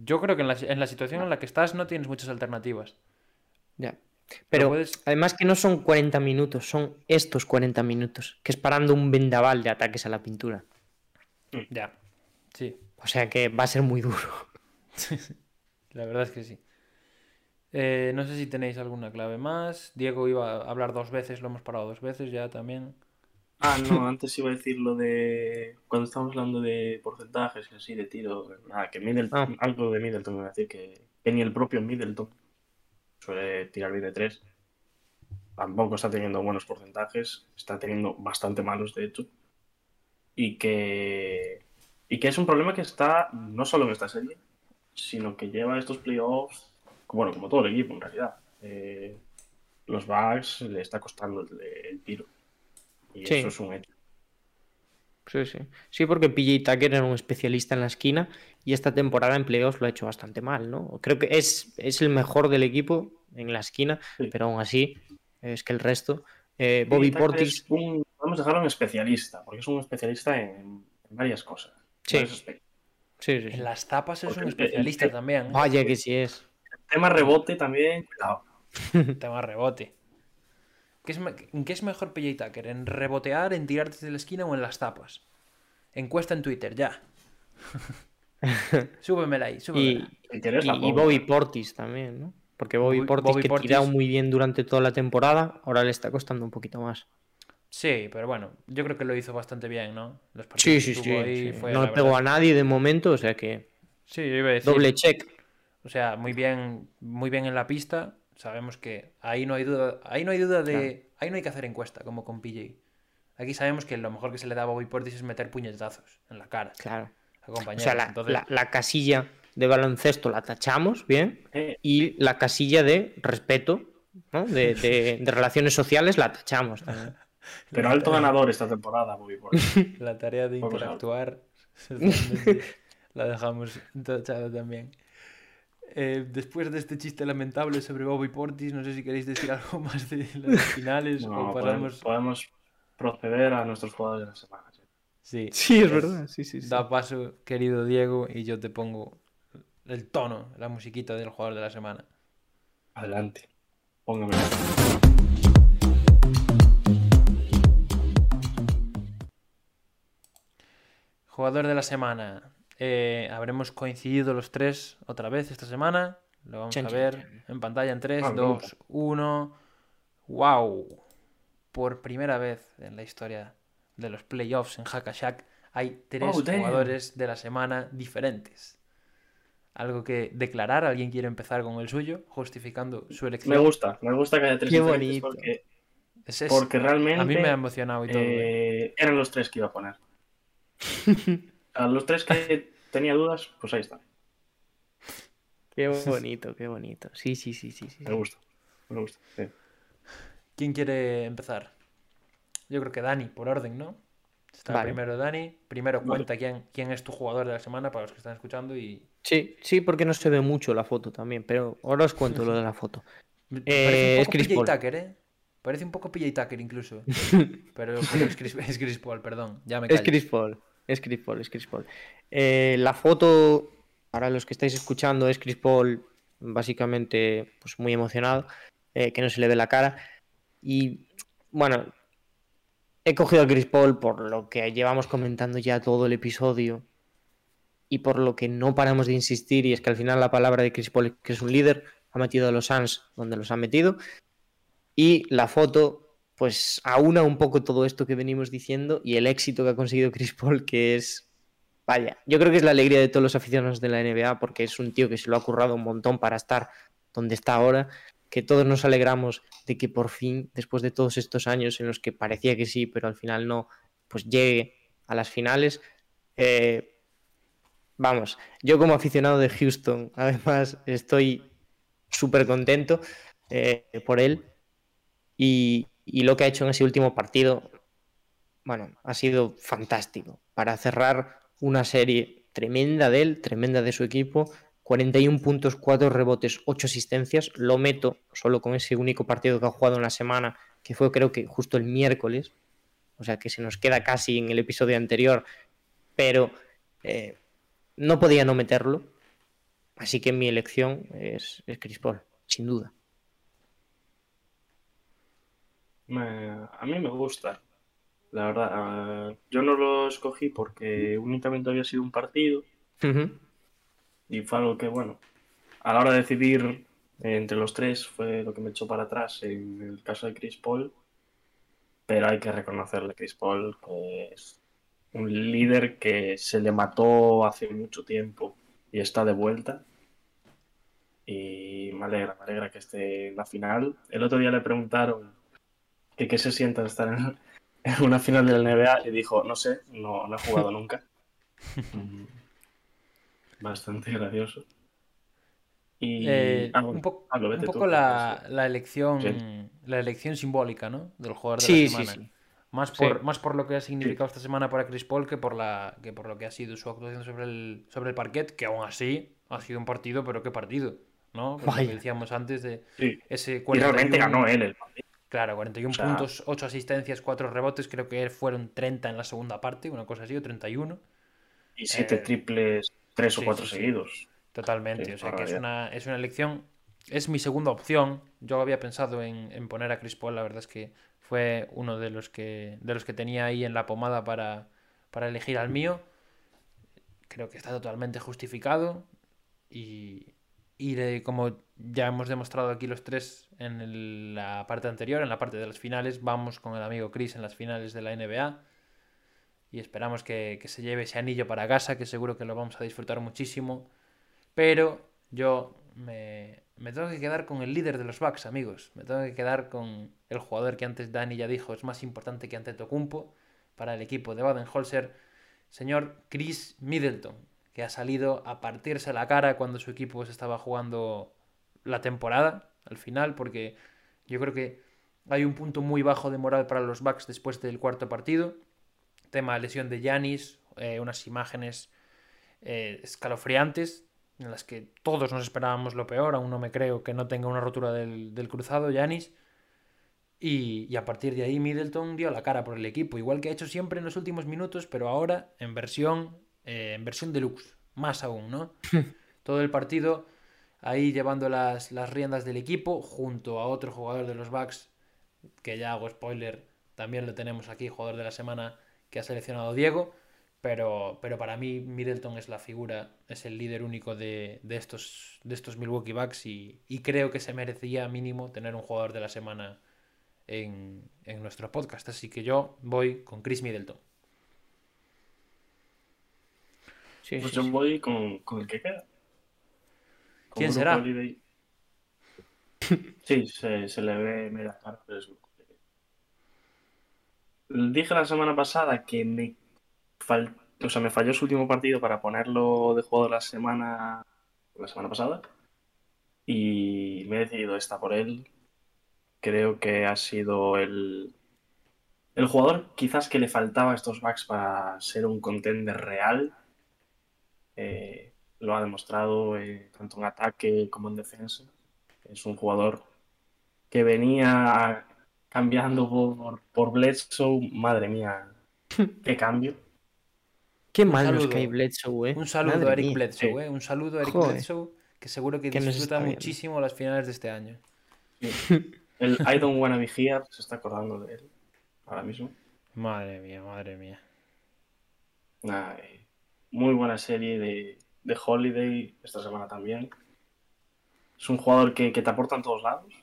Yo creo que en la, en la situación en la que estás no tienes muchas alternativas. Ya. Pero puedes- además que no son 40 minutos, son estos 40 minutos, que es parando un vendaval de ataques a la pintura. Ya, sí. O sea que va a ser muy duro. [laughs] La verdad es que sí. Eh, no sé si tenéis alguna clave más. Diego iba a hablar dos veces, lo hemos parado dos veces ya también. Ah, no, [laughs] antes iba a decir lo de. Cuando estamos hablando de porcentajes y así de tiro. Nada, que Middleton. Ah. Algo de Middleton, iba a decir que, que ni el propio Middleton suele tirar bien de tres. Tampoco está teniendo buenos porcentajes. Está teniendo bastante malos, de hecho. Y que. Y que es un problema que está no solo en esta serie, sino que lleva estos playoffs. Bueno, como todo el equipo en realidad. Eh, los Bucks le está costando el, el tiro. Y Sí. eso es un hecho. Sí, sí. Sí, porque PJ Tucker era un especialista en la esquina y esta temporada en playoffs lo ha hecho bastante mal, ¿no? Creo que es, es el mejor del equipo en la esquina, Sí. pero aún así es que el resto. eh, Bobby Portis. es un- podemos dejarlo en especialista, porque es un especialista en, en varias cosas. Sí. aspectos. Sí, sí, sí. En las tapas es Porque un el- especialista el- también. ¿eh? Vaya que sí es. Tema rebote también, cuidado. [laughs] [laughs] Tema rebote. ¿Qué es, ¿En qué es mejor PJ Tucker? ¿En rebotear, en tirar desde la esquina o en las tapas? Encuesta en Twitter, ya. [laughs] súbemela ahí, Y, súbemela. Y-. Bobby Portis también, ¿no? Porque Bobby Bobby- Portis, Bobby que Portis- tirado muy bien durante toda la temporada, ahora le está costando un poquito más. Sí, pero bueno, yo creo que lo hizo bastante bien, ¿no? Los Sí, sí, sí. sí. fue, No pegó verdad- a nadie de momento, o sea que Sí, yo iba a decir. doble check. O sea, muy bien, muy bien en la pista. Sabemos que ahí no hay duda, ahí no hay duda de, ahí no hay que hacer encuesta como con PJ. Aquí sabemos que lo mejor que se le da a Bobby Portis es meter puñetazos en la cara Claro. O sea, la, Entonces, la- la casilla de baloncesto la tachamos, bien. Eh, Y la casilla de respeto, ¿no? de, de- de relaciones sociales, la tachamos también. Pero alto ganador esta temporada, Bobby Portis. [laughs] la tarea de interactuar [laughs] la dejamos tachada también. Eh, después de este chiste lamentable sobre Bobby Portis, no sé si queréis decir algo [laughs] más de las finales No, o podemos, pasamos. podemos proceder a nuestros jugadores de la semana. sí. Sí, Sí, es verdad. Sí, sí, sí. Da paso, querido Diego, y yo te pongo el tono, la musiquita del jugador de la semana. Adelante. Póngame. Jugador de la semana. Eh, habremos coincidido los tres otra vez esta semana. Lo vamos a ver en pantalla en 3, Ah, 2, 1. ¡Wow! Por primera vez en la historia de los playoffs en Hackashack hay tres Oh, jugadores de la semana diferentes. Algo que declarar, alguien quiere empezar con el suyo, justificando su Me elección. gusta, me gusta que haya tres Qué diferentes bonito. porque, Es- es- porque realmente a mí me ha emocionado y todo. ¿eh? eh, eran los tres que iba a poner. [laughs] A los tres que tenía dudas, pues ahí está. Qué bonito, qué bonito. Sí, sí, sí, sí. sí. Me gusta. Me gusta. sí. ¿Quién quiere empezar? Yo creo que Dani, por orden, ¿no? Está Vale. primero Dani. Primero Vale. cuenta quién, quién es tu jugador de la semana para los que están escuchando y... Sí, sí, porque no se ve mucho la foto también, pero ahora os cuento lo de la foto. Eh, [laughs] Parece un es poco Chris PJ Paul. Tucker, ¿eh? Parece un poco PJ Tucker incluso. [laughs] Pero, pero es, Chris, es Chris Paul, perdón. Ya me Es callo. Chris Paul, es Chris Paul, es Chris Paul. Eh, la foto, para los que estáis escuchando, es Chris Paul básicamente pues, muy emocionado, eh, que no se le ve la cara. Y bueno, he cogido a Chris Paul por lo que llevamos comentando ya todo el episodio y por lo que no paramos de insistir, y es que al final la palabra de Chris Paul que es un líder, ha metido a los Suns donde los ha metido. Y la foto, pues aúna un poco todo esto que venimos diciendo y el éxito que ha conseguido Chris Paul, que es, vaya, yo creo que es la alegría de todos los aficionados de la NBA, porque es un tío que se lo ha currado un montón para estar donde está ahora, que todos nos alegramos de que por fin, después de todos estos años en los que parecía que sí, pero al final no, pues llegue a las finales. Eh, vamos, yo como aficionado de Houston, [laughs] además estoy súper contento eh, por él y, y lo que ha hecho en ese último partido, bueno, ha sido fantástico para cerrar una serie tremenda de él, tremenda de su equipo. 41 puntos, 4 rebotes, 8 asistencias. Lo meto solo con ese único partido que ha jugado en la semana, que fue creo que justo el miércoles. O sea que se nos queda casi en el episodio anterior. Pero eh, no podía no meterlo. Así que mi elección es, es Chris Paul, sin duda. Me- a mí me gusta. La verdad, ah, yo no lo escogí porque únicamente había sido un partido y fue algo que, bueno, a la hora de decidir entre los tres fue lo que me echó para atrás en el caso de Chris Paul. Pero hay que reconocerle a Chris Paul que es un líder que se le mató hace mucho tiempo y está de vuelta. Y me alegra, me alegra que esté en la final. El otro día le preguntaron que qué se sienta estar en, [laughs] en una final de la NBA y dijo, no sé, no, no he jugado [laughs] nunca. Mm, Bastante gracioso. Y Eh, ah, bueno, un, po- Pablo, un vete tú, poco la, la elección Sí. la elección simbólica, ¿no? Del jugador de Sí, la semana. sí. Más por, más por lo que ha significado esta semana para Chris Paul que por la que por lo que ha sido su actuación sobre el, sobre el parquet, que aún así ha sido un partido, pero qué partido, ¿no? Que decíamos antes de ese Y 41, realmente ganó él el partido. Claro, 41 O sea- puntos, 8 asistencias, 4 rebotes, creo que fueron 30 en la segunda parte, una cosa así, o 31. Y siete Eh, triples, tres sí, o cuatro sí, sí. seguidos. Totalmente, o sea que es una, es una elección. Es mi segunda opción. Yo había pensado en, en poner a Chris Paul, la verdad es que fue uno de los que, de los que tenía ahí en la pomada para, para elegir al mío. Creo que está totalmente justificado. Y, y de- como ya hemos demostrado aquí los tres en la parte anterior, en la parte de las finales, vamos con el amigo Chris en las finales de la NBA. Y esperamos que, que se lleve ese anillo para casa, que seguro que lo vamos a disfrutar muchísimo. Pero yo me, me tengo que quedar con el líder de los Bucks, amigos. Me tengo que quedar con el jugador que antes Dani ya dijo es más importante que Antetokounmpo para el equipo de Baden-Holzer, señor Chris Middleton, que ha salido a partirse la cara cuando su equipo se estaba jugando la temporada al final, porque yo creo que hay un punto muy bajo de moral para los Bucks después del cuarto partido. Tema lesión de Yanis, unas imágenes eh, escalofriantes en las que todos nos esperábamos lo peor, aún no me creo que no tenga una rotura del, del cruzado, Yanis. Y, y a partir de ahí Middleton dio la cara por el equipo, igual que ha hecho siempre en los últimos minutos, pero ahora en versión, eh, en versión deluxe, más aún, ¿no? [laughs] Todo el partido ahí llevando las, las riendas del equipo junto a otro jugador de los Bucks, que ya hago spoiler, también lo tenemos aquí, jugador de la semana que ha seleccionado Diego. Pero, pero para mí Middleton es la figura, es el líder único de, de estos, de estos Milwaukee Bucks y, y creo que se merecía mínimo tener un jugador de la semana en, en nuestro podcast. Así que yo voy con Chris Middleton. Sí, Pues sí, yo sí. voy con, con el que queda. ¿Quién será? Holiday. [laughs] Sí, se, se le ve media cara, pero es. Dije la semana pasada que me, fal- o sea, me falló su último partido para ponerlo de de la semana, la semana pasada. Y me he decidido esta por él. Creo que ha sido el, el jugador quizás que le faltaba a estos backs para ser un contender real. Eh, lo ha demostrado eh, tanto en ataque como en defensa. Es un jugador que venía cambiando por, por Bledsoe. Madre mía, [laughs] qué cambio. Qué mal nos saludo. cae Bledsoe, eh. Un saludo Madre a Eric mía. Bledsoe. ¿eh? Un saludo a Eric Joder. Bledsoe, que seguro que Que nos disfruta muchísimo las finales de este año. [laughs] El I don't wanna be here se está acordando de él ahora mismo. Madre mía, madre mía. Eh, muy buena serie de, de Holiday esta semana también. Es un jugador que, que te aporta en todos lados.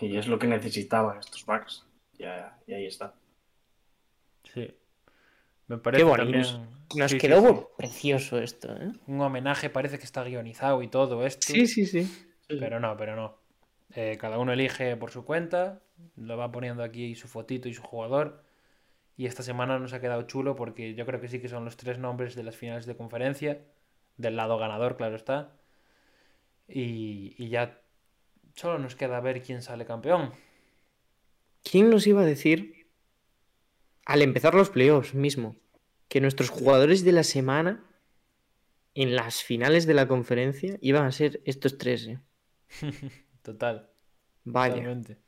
Y es lo que necesitaban estos backs. Ya, y ahí está. Sí. Me parece bonito. también... Nos Sí, sí, quedó sí. precioso esto, ¿eh? Un homenaje, parece que está guionizado y todo esto. Sí, sí, sí. Pero no, pero no. Eh, cada uno elige por su cuenta, lo va poniendo aquí su fotito y su jugador. Y esta semana nos ha quedado chulo porque yo creo que sí que son los tres nombres de las finales de conferencia. Del lado ganador, claro está. Y, y ya solo nos queda ver quién sale campeón. ¿Quién nos iba a decir al empezar los playoffs mismo que nuestros jugadores de la semana en las finales de la conferencia iban a ser estos tres, eh? [laughs] Total. Vaya. Totalmente.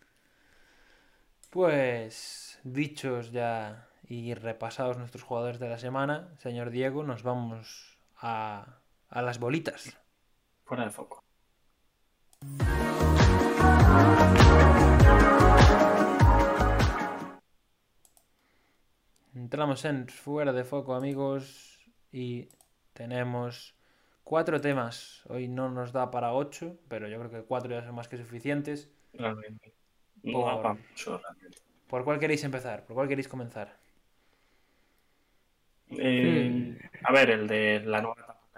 Pues dichos ya y repasados nuestros jugadores de la semana, señor Diego, nos vamos a, a las bolitas. Fuera de foco. entramos en fuera de foco, amigos, y tenemos cuatro temas. Hoy no nos da para ocho, pero yo creo que cuatro ya son más que suficientes. Realmente. Por- realmente. ¿Por cuál queréis empezar? ¿Por cuál queréis comenzar? Eh, A ver, el de la nueva etapa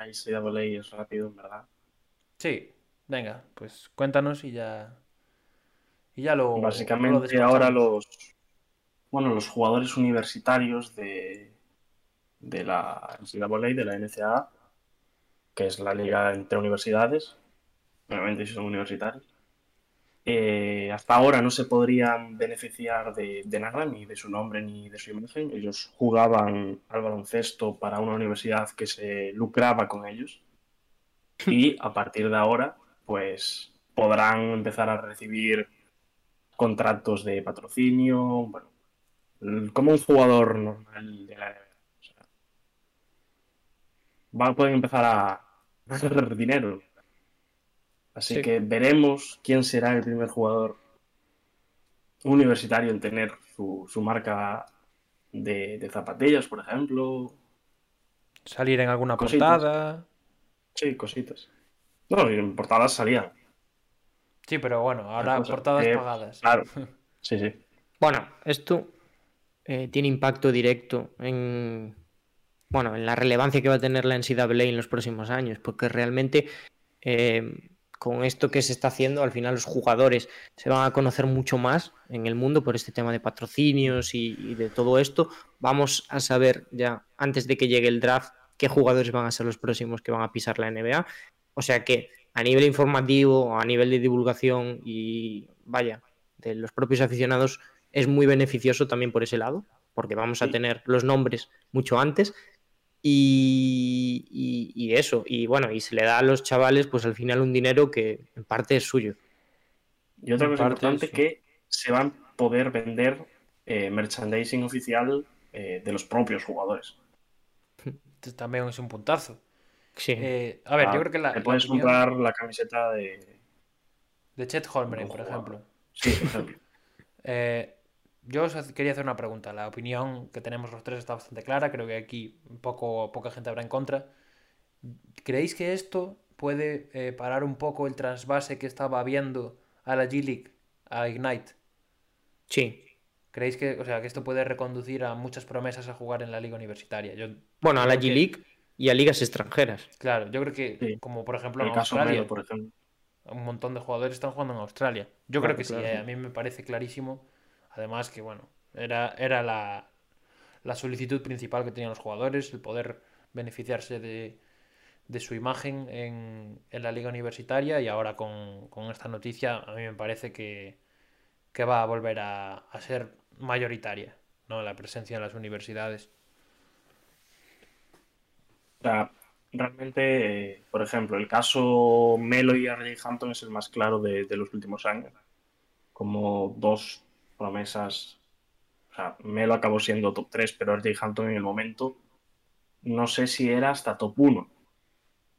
de es rápido, en verdad. Sí, venga, pues cuéntanos y ya. Y ya lo. Básicamente ahora los bueno, los jugadores universitarios de, de la NCAA, de la NCAA, que es la liga entre universidades, obviamente si son universitarios, eh, hasta ahora no se podrían beneficiar de, de nada, ni de su nombre ni de su imagen. Ellos jugaban al baloncesto para una universidad que se lucraba con ellos. [laughs] Y a partir de ahora, pues podrán empezar a recibir contratos de patrocinio, bueno, como un jugador normal de la NBA. O sea, va- pueden empezar a [laughs] hacer dinero. Así Sí. que veremos quién será el primer jugador universitario en tener su, su marca de, de zapatillas, por ejemplo. Salir en alguna Cositas. portada. Sí, cositas. No, en portadas salían. Sí, pero bueno, ahora cosa portadas que- pagadas. Claro. [laughs] Sí, sí. Bueno, esto eh, tiene impacto directo en, bueno, en la relevancia que va a tener la NCAA en los próximos años, porque realmente eh, con esto que se está haciendo, al final los jugadores se van a conocer mucho más en el mundo por este tema de patrocinios y, y de todo esto. Vamos a saber ya antes de que llegue el draft qué jugadores van a ser los próximos que van a pisar la NBA. O sea que a nivel informativo, a nivel de divulgación y vaya, de los propios aficionados es muy beneficioso también por ese lado, porque vamos a tener los nombres mucho antes y, y- y eso, y bueno, y se le da a los chavales pues al final un dinero que en parte es suyo. Y otra En cosa parte, importante sí. que se van a poder vender eh, merchandising oficial eh, de los propios jugadores. También es un puntazo. Sí. Eh, a ver, Ah, yo creo que la, Te la puedes opinión comprar la camiseta de... de Chet Holmgren, por jugador. ejemplo. Sí, por ejemplo. [laughs] Yo os quería hacer una pregunta. La opinión que tenemos los tres está bastante clara. Creo que aquí poco, poca gente habrá en contra. ¿Creéis que esto puede eh, parar un poco el trasvase que estaba habiendo a la G-League, a Ignite? sí. ¿Creéis que, o sea, que esto puede reconducir a muchas promesas a jugar en la liga universitaria? Yo, Bueno, a la que- G-League y a ligas extranjeras. claro, yo creo que, Sí. como por ejemplo El en caso Australia, Melo, por ejemplo. un montón de jugadores están jugando en Australia. Yo Claro, creo que claro. sí, eh, a mí me parece clarísimo. Además que, bueno, era, era la, la solicitud principal que tenían los jugadores, el poder beneficiarse de, de su imagen en, en la liga universitaria y ahora con, con esta noticia a mí me parece que, que va a volver a, a ser mayoritaria, ¿no? La presencia en las universidades. Realmente, eh, por ejemplo, el caso Melo y RJ Hampton es el más claro de, de los últimos años. Como dos promesas. O sea, Melo acabó siendo top 3, pero RJ Hampton en el momento no sé si era hasta top 1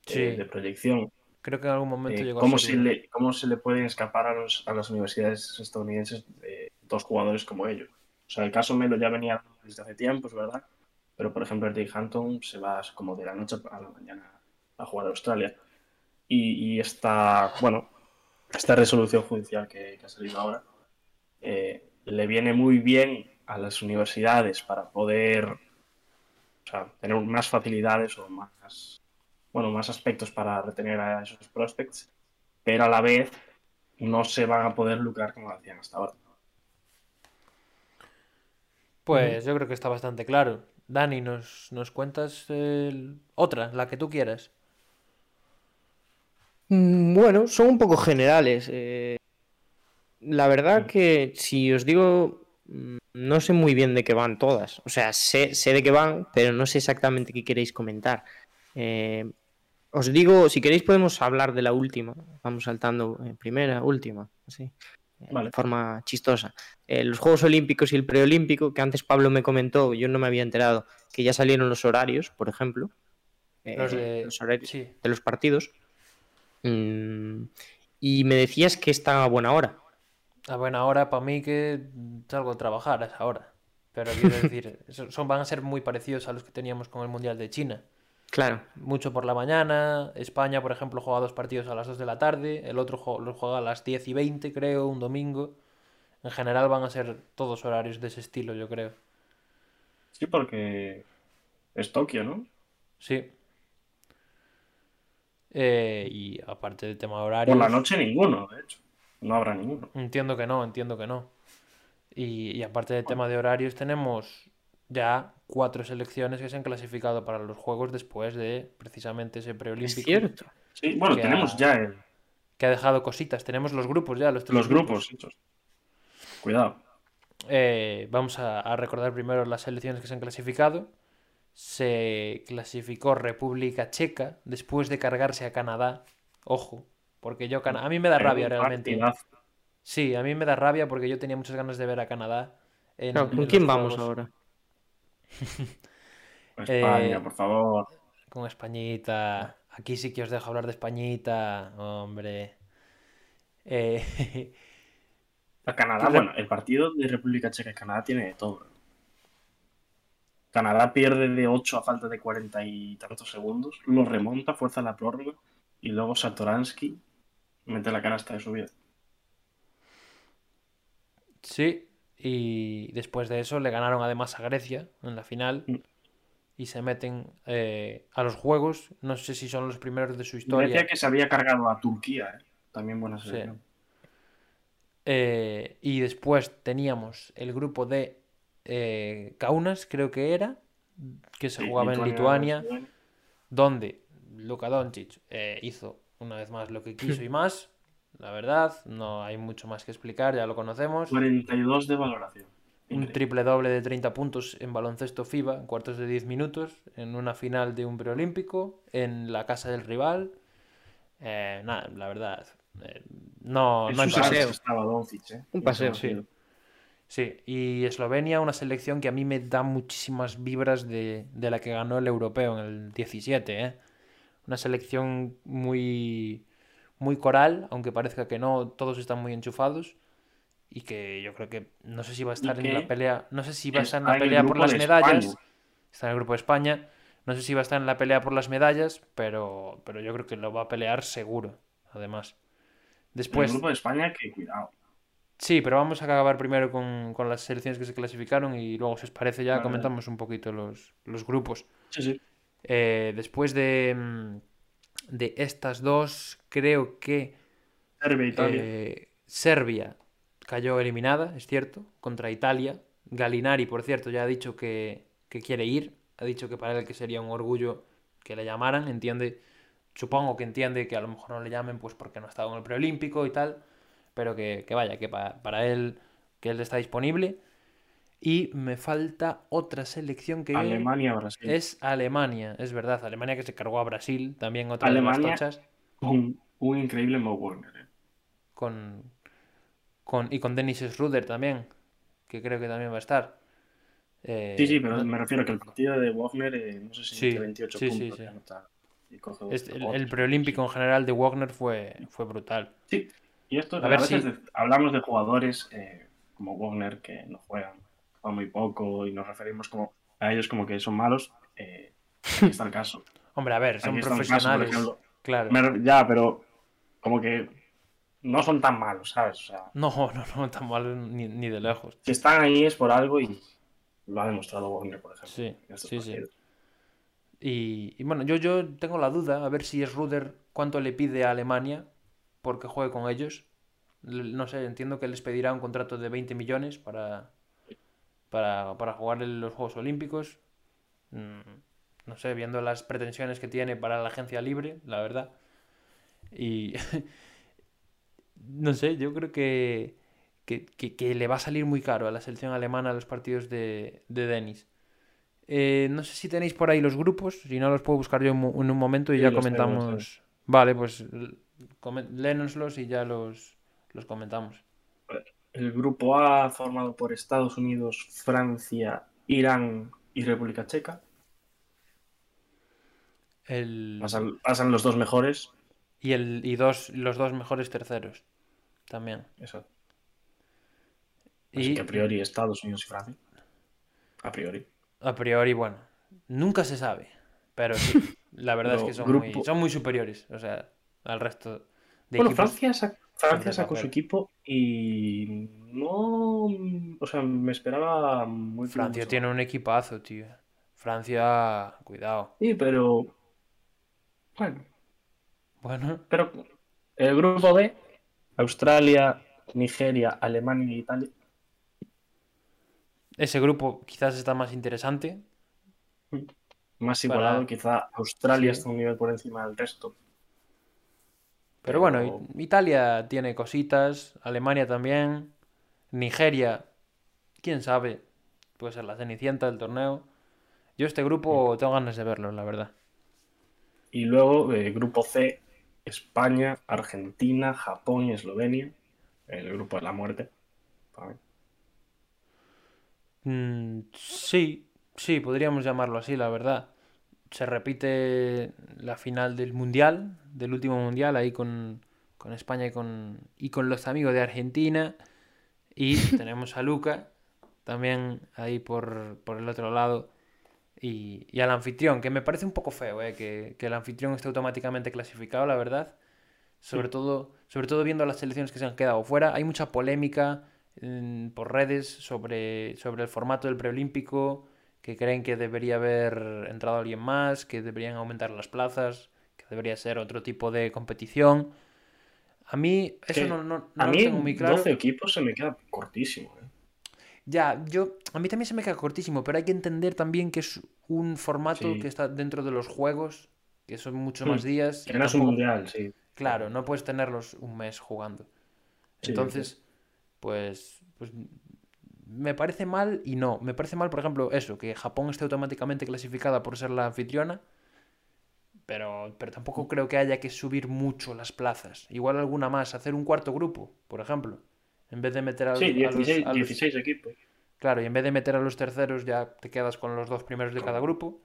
Sí. de, de proyección. Creo que en algún momento Eh, llegó a ¿cómo, ser se le, ¿Cómo se le pueden escapar a, los- a las universidades estadounidenses eh, dos jugadores como ellos? O sea, el caso Melo ya venía desde hace tiempo, es verdad, pero por ejemplo, RJ Hampton se va como de la noche a la mañana a jugar a Australia. Y, y esta, bueno, esta resolución judicial que, que ha salido ahora eh, le viene muy bien a las universidades para poder o sea, tener más facilidades o más, bueno, más aspectos para retener a esos prospects, pero a la vez no se van a poder lucrar como lo hacían hasta ahora. Pues yo creo que está bastante claro. Dani, ¿nos, nos cuentas el- otra, la que tú quieras? Mm, Bueno, son un poco generales. eh, La verdad Mm. que si os digo, mm, no sé muy bien de qué van todas. O sea, sé, sé de qué van, pero no sé exactamente qué queréis comentar. Eh, os digo, si queréis podemos hablar de la última. Vamos saltando eh, primera, última, así. eh, Vale. De forma chistosa. Eh, los Juegos Olímpicos y el Preolímpico, que antes Pablo me comentó, yo no me había enterado, que ya salieron los horarios, por ejemplo. eh, Los de... los horarios Sí. de los partidos. Mm, y me decías que está a buena hora. A buena hora para mí que salgo a trabajar a esa hora. Pero quiero [laughs] decir, son, van a ser muy parecidos a los que teníamos con el Mundial de China. Claro. Mucho por la mañana. España, por ejemplo, juega dos partidos a las 2 de la tarde. El otro los juega a las 10 y 20, creo, un domingo. En general van a ser todos horarios de ese estilo, yo creo. Sí, porque es Tokio, ¿no? Sí. Eh, y aparte del tema horario. Por la noche ninguno, de hecho. No habrá ninguno. Entiendo que no, entiendo que no. Y, y aparte del tema de horarios, tenemos ya cuatro selecciones que se han clasificado para los Juegos después de precisamente ese Es preolímpico. cierto. Sí, bueno, Que tenemos ha- ya el- Que ha dejado cositas. Tenemos los grupos ya, los tres los grupos hechos. Cuidado. Eh, vamos a, a recordar primero las selecciones que se han clasificado. Se clasificó República Checa después de cargarse a Canadá. Ojo, porque yo Cana- a mí me da rabia realmente. Sí, a mí me da rabia porque yo tenía muchas ganas de ver a Canadá. en- Claro, en ¿Con quién vamos Juegos. ahora? [laughs] España, Eh, por favor. Con Españita. Aquí sí que os dejo hablar de Españita, hombre. Eh, [laughs] A Canadá, ¿Qué re- bueno, el partido de República Checa y Canadá tiene de todo. Canadá pierde de 8 a falta de 40 y tantos segundos, lo remonta, fuerza la prórroga y luego Satoransky mete la canasta de su vida. Sí, y después de eso le ganaron además a Grecia en la final Mm. y se meten eh, a los juegos. No sé si son los primeros de su historia. Decía que se había cargado a Turquía, ¿eh? también buena Sí. selección. Eh, y después teníamos el grupo de eh, Kaunas, creo que era, que se Sí, jugaba en Lituania, Lituania, donde Luka Doncic eh, hizo una vez más lo que [laughs] quiso y más. La verdad, no hay mucho más que explicar, ya lo conocemos. 42 de valoración. Un triple doble de 30 puntos en baloncesto FIBA, en cuartos de 10 minutos, en una final de un preolímpico, en la casa del rival. Eh, nada, la verdad, eh, no, En no hay Doncic, ¿eh? Un paseo. Sí. Sí, y Eslovenia, una selección que a mí me da muchísimas vibras de, de la que ganó el europeo en el 17, ¿eh? Una selección muy, muy coral, aunque parezca que no, todos están muy enchufados. Y que yo creo que no sé si va a estar en la pelea, no sé si va a estar en la el pelea por las medallas. España. Está en el grupo de España. No sé si va a estar en la pelea por las medallas, pero, pero yo creo que lo va a pelear seguro, además. El Después, grupo de España, que cuidado. Sí, pero vamos a acabar primero con, con las selecciones que se clasificaron y luego, si os parece, ya Vale, comentamos un poquito los, los grupos. Sí, sí. Eh, después de, mm, de estas dos, creo que Serbia, Italia. eh, Serbia cayó eliminada, es cierto, contra Italia. Galinari, por cierto, ya ha dicho que, que quiere ir. Ha dicho que para él que sería un orgullo que le llamaran. Entiende, supongo que entiende que a lo mejor no le llamen pues porque no ha estado en el preolímpico y tal. Pero que, que vaya, que pa- para él, que él está disponible. Y me falta otra selección que Alemania, Brasil. es Alemania, es verdad. Alemania que se cargó a Brasil, también otra de Alemania. las tochas. Un, un increíble Mo Wagner. ¿eh? con, con y con Dennis Schroeder también, que creo que también va a estar. Eh, Sí, sí, pero me refiero que el partido de Wagner, eh, no sé si Sí, mete 28 sí, sí, puntos. sí. anota y coge es- dos el, preolímpico en general de Wagner fue, fue brutal. Sí, y esto, A a, ver veces si- de- hablamos de jugadores eh, como Wagner que no juegan, juegan muy poco y nos referimos como a ellos como que son malos. Eh, aquí está el caso. [laughs] Hombre, a ver, son caso, profesionales. claro. Me ya, pero como que no son tan malos, ¿sabes? O sea, No, [laughs] no, no, tan mal ni, ni de lejos. si están ahí es por algo y lo ha demostrado Wagner, por ejemplo. Sí, sí, sí. Y, y bueno, yo, yo tengo la duda, a ver si es Ruder cuánto le pide a Alemania porque juegue con ellos. No sé, entiendo que les pedirá un contrato de 20 millones para, para, para jugar en los Juegos Olímpicos. Mm, No sé, viendo las pretensiones que tiene para la agencia libre, la verdad. Y [laughs] no sé, yo creo que, que, que- que le va a salir muy caro a la selección alemana los partidos de, de Denis. Eh, no sé si tenéis por ahí los grupos, si no los puedo buscar yo en un momento y Sí, ya comentamos. Vale, pues l- comen- léenoslos y ya los, los comentamos. El grupo A formado por Estados Unidos, Francia, Irán y República Checa. El, Pasan, pasan los dos mejores. y el, y dos, los dos mejores terceros también. Eso. Así Y que a priori Estados Unidos y Francia. A priori. A priori, bueno, nunca se sabe. Pero sí, la verdad es [laughs] que son, muy, grupo- son muy superiores. O sea, al resto de Bueno, equipos. Francia, Francia sacó su equipo y no. O sea, me esperaba muy Francia mucho tiene un equipazo, tío. Francia, cuidado. Sí, pero. Bueno, Bueno, pero el grupo B, Australia, Nigeria, Alemania e Italia. ese grupo quizás está más interesante. Más Para- igualado, quizá Australia Sí. está un nivel por encima del resto. Pero bueno, Italia tiene cositas, Alemania también, Nigeria, quién sabe, puede ser la cenicienta del torneo. Yo este grupo tengo ganas de verlo, la verdad. Y luego, eh, grupo C, España, Argentina, Japón y Eslovenia. El grupo de la muerte. Mm, sí, sí, podríamos llamarlo así, la verdad. Se repite la final del Mundial, del último Mundial, ahí con, con España y con, y con los amigos de Argentina. Y [laughs] tenemos a Luca, también ahí por, por el otro lado. Y, y al anfitrión, que me parece un poco feo, eh, que, que el anfitrión esté automáticamente clasificado, la verdad. Sobre todo, sobre todo viendo las selecciones que se han quedado fuera. Hay mucha polémica en- por redes sobre, sobre el formato del preolímpico, que creen que debería haber entrado alguien más, que deberían aumentar las plazas, que debería ser otro tipo de competición. A mí eso que no, no- no A lo mí, tengo muy claro. 12 equipos se me queda cortísimo. ¿eh? Ya, yo, a mí también se me queda cortísimo, pero hay que entender también que es un formato Sí. que está dentro de los juegos, que son muchos Hmm, más días. Que no es un mundial, sí. Claro, no puedes tenerlos un mes jugando. Sí, Entonces, pues, pues me parece mal y no. Me parece mal, por ejemplo, eso, que Japón esté automáticamente clasificada por ser la anfitriona, pero, pero tampoco creo que haya que subir mucho las plazas. Igual alguna más, hacer un cuarto grupo, por ejemplo. En vez de meter a, Sí, a los- 16, a los- 16 equipos. Claro, y en vez de meter a los terceros ya te quedas con los dos primeros de cada grupo.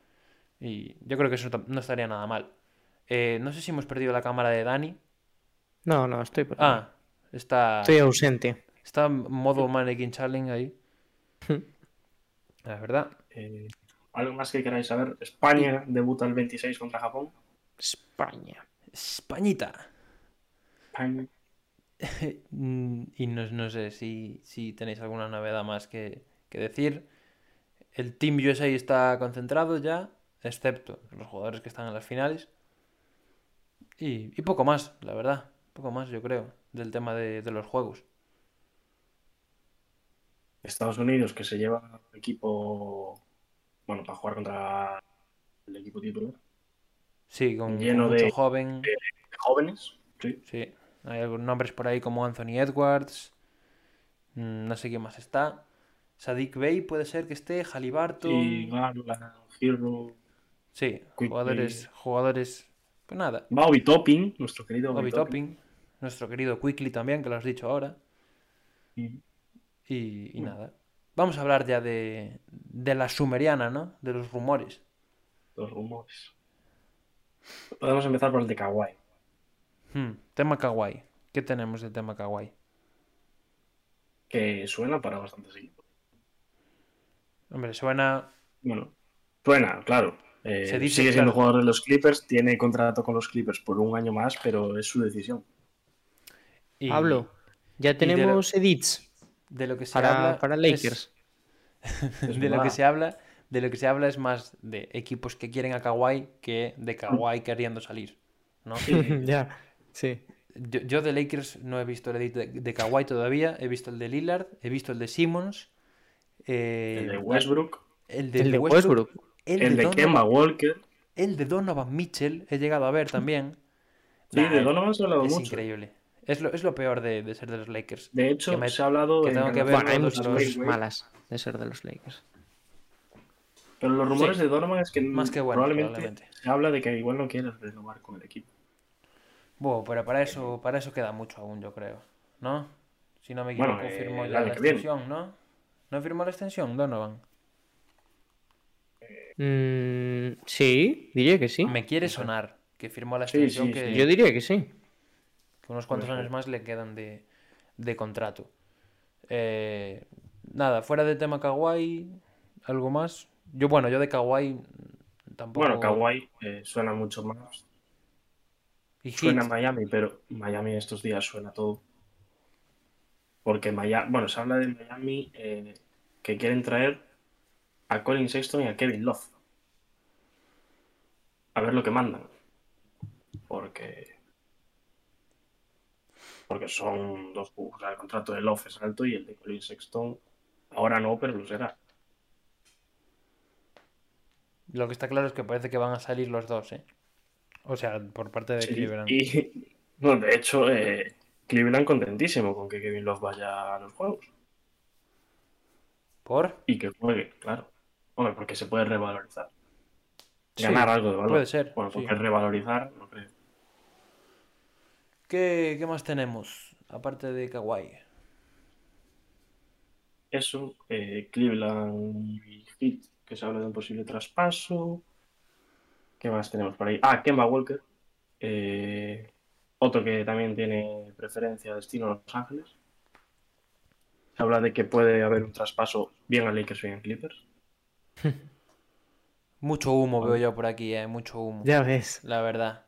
Y yo creo que eso no estaría nada mal. Eh, no sé si hemos perdido la cámara de Dani. No, no, estoy por Ah, está, Estoy ausente. está en modo Mannequin Challenge ahí. [laughs] La verdad. Eh, ¿Algo más que queráis saber? España debuta el 26 contra Japón. España. Españita. España. [laughs] Y no, no sé si, si tenéis alguna novedad más que, que decir. El Team USA está concentrado ya, excepto los jugadores que están en las finales. Y, y poco más, la verdad. Poco más, yo creo, del tema de, de los juegos. Estados Unidos que se lleva equipo. Bueno, para jugar contra el equipo titular. Sí, con, con Lleno mucho de- joven. Jóvenes. Sí. Sí, hay algunos nombres por ahí como Anthony Edwards. mm, No sé quién más está. Sadik Bey puede ser que esté. Halliburton. Y Garland, Hero. Sí, Quick jugadores, jugadores. Pues nada. Bobby Topping, nuestro querido Bobby Bobby Topping. Topping. Nuestro querido Quickly también, que lo has dicho ahora. Y- Y, y Mm. nada. Vamos a hablar ya de, de la sumeriana, ¿no? De los rumores. Los rumores. Podemos empezar por el de Kawhi. Hmm, tema kawaii. ¿Qué tenemos del tema kawaii? Que suena para bastantes equipos. Hombre, suena. Bueno, suena, claro. Eh, Se dice, sigue siendo claro. jugador de los Clippers, tiene contrato con los Clippers por un año más, pero es su decisión. y Pablo, ya de tenemos edits De lo que se para, habla. para es- Lakers. [laughs] Es de lo que se habla. De lo que se habla es más de equipos que quieren a Kawhi que de Kawhi queriendo salir. ¿no? [laughs] ya, sí. Yo, yo de Lakers no he visto el edit de, de Kawhi todavía. He visto el de Lillard, he visto el de Simmons. eh, El de Westbrook, el de, El de Westbrook, Westbrook. el el de de Donovan- Kemba Walker. el de Donovan Mitchell he llegado a ver también. Sí, Nah, de Donovan se ha hablado es mucho. increíble. Es lo, es lo peor de, de ser de los Lakers. De hecho, Que me- se ha hablado que en tengo que ver Bueno, hay muchas cosas malas de ser de los Lakers. Pero los rumores Sí. de Donovan es que Más que bueno, probablemente, probablemente. se habla de que igual no quiere renovar con el equipo. Bueno, pero para eso, para eso queda mucho aún, yo creo. ¿No? Si no me equivoco, Bueno, firmó la extensión, ¿no? ¿No firmó la extensión, Donovan? Mm, sí, diría que sí. Me quiere sonar que firmó la Sí, extensión sí, que, Yo diría que sí. Unos cuantos años más le quedan de, de contrato. Eh, nada, fuera de tema Kawhi, ¿Algo más? Yo, bueno, yo de Kawhi tampoco. Bueno, Kawhi eh, suena mucho más. Y Suena. Miami, pero Miami estos días suena todo. Porque Miami, bueno, se habla de Miami eh, que quieren traer a Colin Sexton y a Kevin Love. A ver lo que mandan. Porque. Porque son dos. O sea, el contrato de Love es alto y el de Colin Sexton ahora no, pero lo será. Lo que está claro es que parece que van a salir los dos, ¿eh? O sea, por parte de Sí, Cleveland. y [laughs] bueno, de hecho, eh, Cleveland contentísimo con que Kevin Love vaya a los juegos. ¿Por? Y que juegue, claro. Hombre, porque se puede revalorizar. Sí, Ganar algo de valor. puede ser, Bueno, sí. porque revalorizar, no creo. ¿Qué, qué más tenemos? Aparte de Kawhi. Eso, eh, Cleveland y Heat, que se habla de un posible traspaso. ¿Qué más tenemos por ahí? Ah, Kemba Walker. eh, otro que también tiene preferencia destino a Los Ángeles. Se habla de que puede haber un traspaso bien a Lakers, bien a Clippers. [laughs] Mucho humo veo yo por aquí, ¿eh? Mucho humo. Ya ves. La verdad.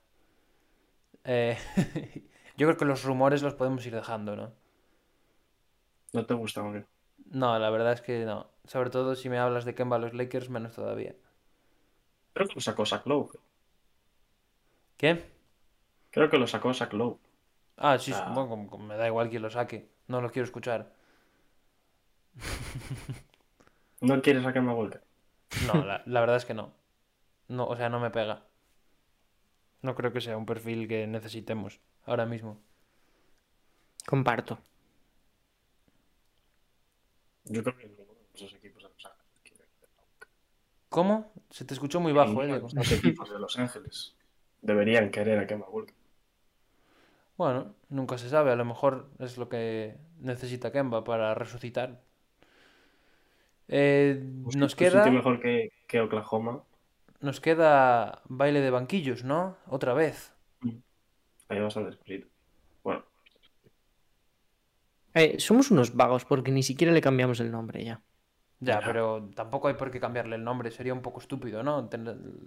Eh, [laughs] yo creo que los rumores los podemos ir dejando, ¿no? ¿No te gusta, hombre? No, la verdad es que no. Sobre todo si me hablas de Kemba a los Lakers, menos todavía. Creo que lo sacó Zach Lowe. ¿Qué? Creo que lo sacó Zach Lowe. Ah, sí, Ah. bueno, me da igual quien lo saque. No lo quiero escuchar. [laughs] ¿No quieres a Kemba Walker? No, la, la verdad es que no. No, o sea, no me pega. No creo que sea un perfil que necesitemos ahora mismo. Comparto. Yo creo que ninguno de esos equipos de Los Ángeles quiere. ¿Cómo? Se te escuchó muy bajo, eh, Los equipos de Los Ángeles deberían querer a Kemba Walker. Bueno, nunca se sabe. A lo mejor es lo que necesita Kemba para resucitar. Eh, Pues nos un queda, mejor que, que Oklahoma. nos queda baile de banquillos, ¿no? Otra vez. Hay bastante escrito. Bueno, Eh, somos unos vagos porque ni siquiera le cambiamos el nombre ya. Ya, pero tampoco hay por qué cambiarle el nombre. Sería un poco estúpido, ¿no?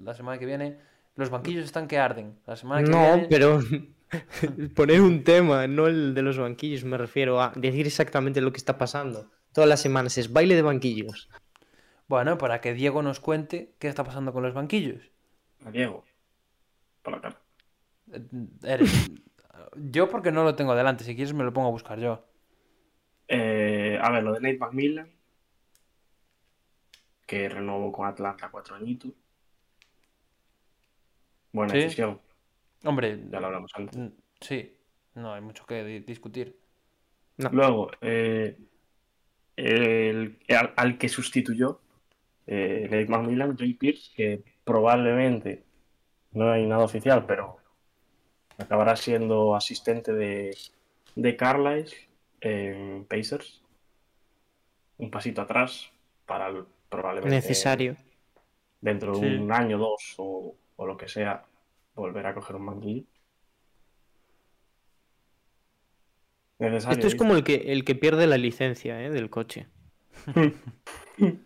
La semana que viene, los banquillos están que arden. La semana que No, viene, pero [laughs] poner un tema, no el de los banquillos, me refiero a decir exactamente lo que está pasando. Todas las semanas es baile de banquillos. bueno, para que Diego nos cuente qué está pasando con los banquillos. a Diego. Por la cara. Eh, Eres... Yo porque no lo tengo delante. Si quieres me lo pongo a buscar yo. Eh, a ver, lo de Nate McMillan. Que renovó con Atlanta cuatro añitos. Buena Sí. decisión. Hombre, Ya lo hablamos antes. sí. No hay mucho que di- discutir. Luego, eh, el, al, al que sustituyó eh, Nate McMillan, Joey Pierce, que probablemente no hay nada oficial, pero acabará siendo asistente de, de Carlisle en Pacers. Un pasito atrás para el- probablemente Necesario. dentro de Sí. un año, dos o, o lo que sea, volver a coger un banquillo. Necesario, Esto es como el que, el que pierde la licencia ¿eh? del coche. [laughs]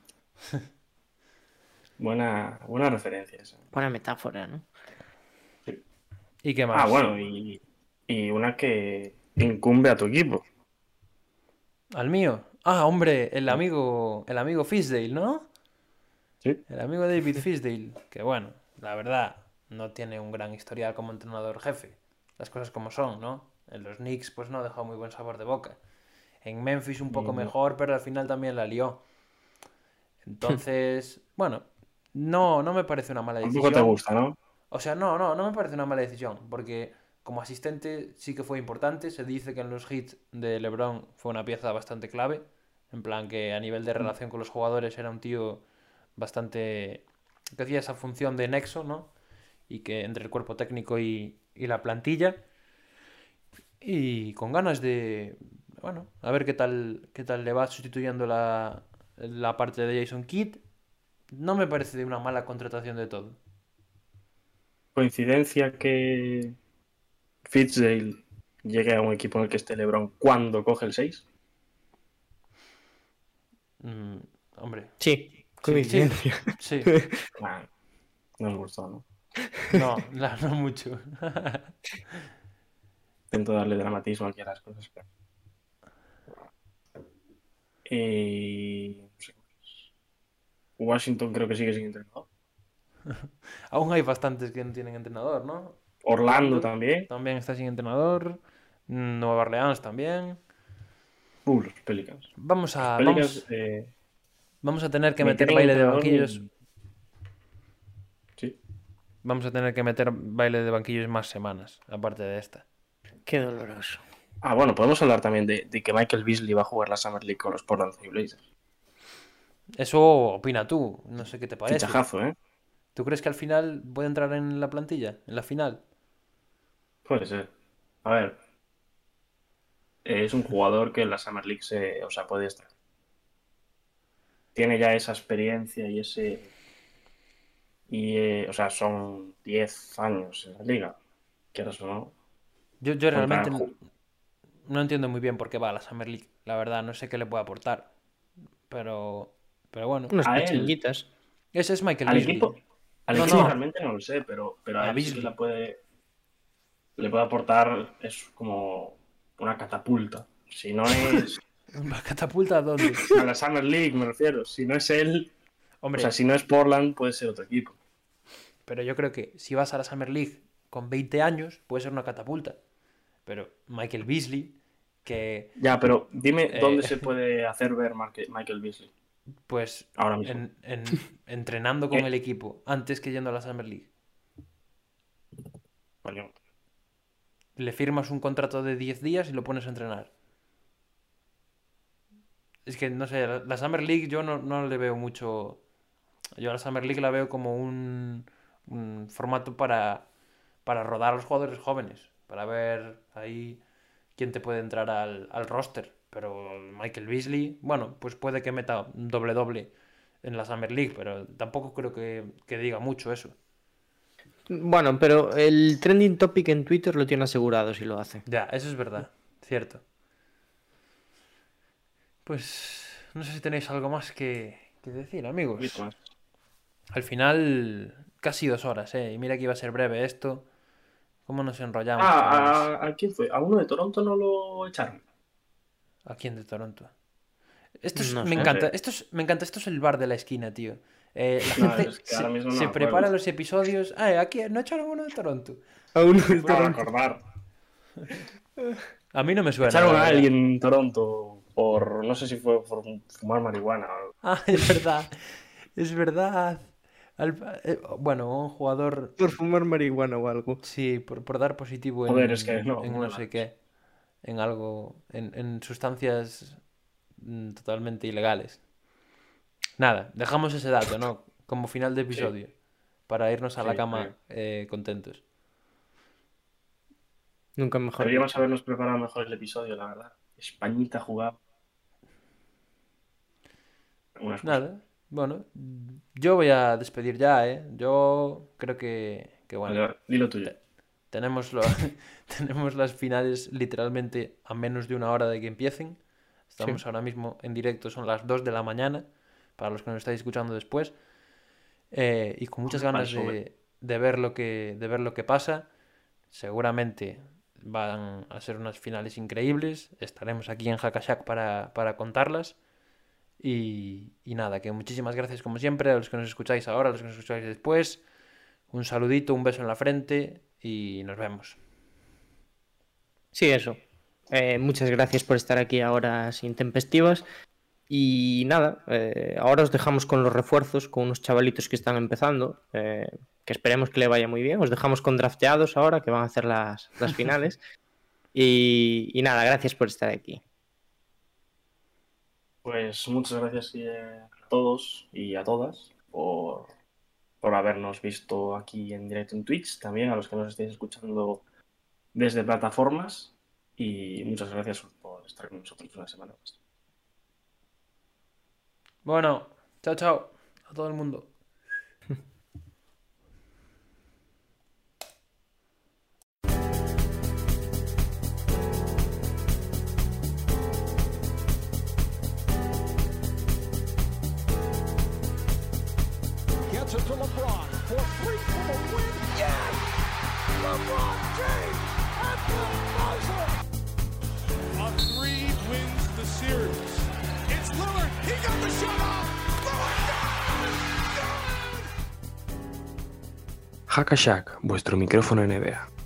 Buena, buena referencia esa. Buena metáfora, ¿no? ¿Y qué más? Ah, bueno, y, y una que incumbe a tu equipo. ¿Al mío? Ah, hombre, el amigo, el amigo Fisdale, ¿no? Sí. El amigo David Fisdale, que bueno, la verdad, no tiene un gran historial como entrenador jefe. Las cosas como son, ¿no? En los Knicks, pues no dejó muy buen sabor de boca. En Memphis un poco mejor, pero al final también la lió. [laughs] Entonces, bueno, no, no me parece una mala Tampoco te decisión. gusta, ¿no? O sea, no, no, no me parece una mala decisión, porque como asistente sí que fue importante. Se dice que en los hits de LeBron fue una pieza bastante clave. En plan que a nivel de relación con los jugadores era un tío bastante... que hacía esa función de nexo, ¿no? Y que entre el cuerpo técnico y, y la plantilla. Y con ganas de... Bueno, a ver qué tal, qué tal le va sustituyendo la, la parte de Jason Kidd. No me parece de una mala contratación de todo. Coincidencia que Fitzdale llegue a un equipo en el que esté LeBron cuando coge el 6. Mm, hombre, Sí, Coincidencia. Sí, [laughs] Nah, no os gustó, ¿no? no, la- no mucho. [laughs] Intento darle dramatismo aquí a las cosas. Pero... Y... no sé más. Washington creo que sigue sin entrenador. [laughs] Aún hay bastantes que no tienen entrenador, ¿no? Orlando también. También está sin entrenador. Nueva Orleans también. Uh, los Pelicans. Vamos a, Pelicans, vamos, eh, vamos a tener que meter baile de banquillos. Sí. Vamos a tener que meter baile de banquillos más semanas, aparte de esta. Qué doloroso. Ah, bueno, podemos hablar también de, de que Michael Beasley va a jugar la Summer League con los Portland Trail Blazers. Eso opina tú, no sé qué te parece. Fichajazo, ¿eh? ¿Tú crees que al final puede entrar en la plantilla? ¿En la final? Puede ser. A ver. Es un jugador que en la Summer League se, o sea, puede estar. Tiene ya esa experiencia y ese. Y, eh, o sea, son 10 años en la liga. Quieras o no. Yo, realmente no, no entiendo muy bien por qué va a la Summer League. La verdad, no sé qué le puede aportar. Pero, pero bueno. Unas pachinguitas. Ese es Michael Al Beasley. equipo, al No, no. realmente no lo sé, pero, pero A a él sí que Beasley. le puede, le puede aportar, es como una catapulta. Si no es [laughs] ¿La catapulta a dónde? [laughs] a la Summer League, me refiero. Si no es él, o sea, si no es Portland, puede ser otro equipo. pero yo creo que si vas a la Summer League con 20 años, puede ser una catapulta. Pero Michael Beasley, que Ya, pero dime Eh. dónde se [laughs] puede hacer ver Michael Beasley pues ahora mismo. en- en- [laughs] entrenando con Eh. el equipo antes que yendo a la Summer League, le firmas un contrato de 10 días y lo pones a entrenar. Es que, no sé, la, la Summer League yo no, no le veo mucho... Yo a la Summer League la veo como un, un formato para, para rodar a los jugadores jóvenes, para ver ahí quién te puede entrar al, al roster. Pero Michael Beasley, bueno, pues puede que meta doble-doble en la Summer League, pero tampoco creo que, que diga mucho eso. Bueno, pero el trending topic en Twitter lo tiene asegurado si lo hace. Ya, eso es verdad, cierto. Pues no sé si tenéis algo más que, que decir, amigos. Al final, casi dos horas, ¿eh? Y mira que iba a ser breve esto. ¿Cómo nos enrollamos? Ah, ¿a, a quién fue? ¿A uno de Toronto no lo echaron? ¿A quién de Toronto? Esto es- No me sé. encanta, esto es, me encanta, esto es el bar de la esquina, tío. Eh, la No, gente es que se, ahora mismo no se prepara los episodios. Ah, aquí no echaron uno de Toronto. A uno Para Toronto. recordar. A mí no me suena. Echaron a alguien en Toronto por, no sé si fue por fumar marihuana. o- Ah, es verdad. Es verdad. Al- eh, bueno, un jugador Por fumar marihuana o algo. Sí, por, por dar positivo en, Joder, es que no, en no sé qué, en algo, en, en sustancias mm, totalmente ilegales. Nada, dejamos ese dato, ¿no? Como final de episodio, para irnos a la cama sí. eh, contentos. Nunca mejor. Deberíamos habernos preparado mejor el episodio, la verdad. Españita cosas. Nada, bueno, yo voy a despedir ya, ¿eh? Yo creo que, que bueno, Vale, dilo tuyo. Tenemos, lo- [laughs] tenemos las finales literalmente a menos de una hora de que empiecen. Estamos ahora mismo en directo, son las 2 de la mañana, para los que nos estáis escuchando después. Eh, y con muchas ganas de, de ver lo que, de ver lo que pasa. Seguramente van a ser unas finales increíbles. Estaremos aquí en Hakashak para, para contarlas. Y, y nada, que muchísimas gracias como siempre a los que nos escucháis ahora, a los que nos escucháis después. Un saludito, un beso en la frente y nos vemos. Sí, eso. Eh, muchas gracias por estar aquí a horas intempestivas. Y nada, eh, ahora os dejamos con los refuerzos, con unos chavalitos que están empezando, eh, que esperemos que le vaya muy bien. Os dejamos con drafteados ahora, que van a hacer las, las finales. [laughs] Y, y nada, gracias por estar aquí. Pues muchas gracias a todos y a todas por, por habernos visto aquí en directo en Twitch, también a los que nos estéis escuchando desde plataformas y muchas gracias por estar con nosotros una semana más. Bueno, chao, chao a todo el mundo. Hackashack, vuestro micrófono NBA.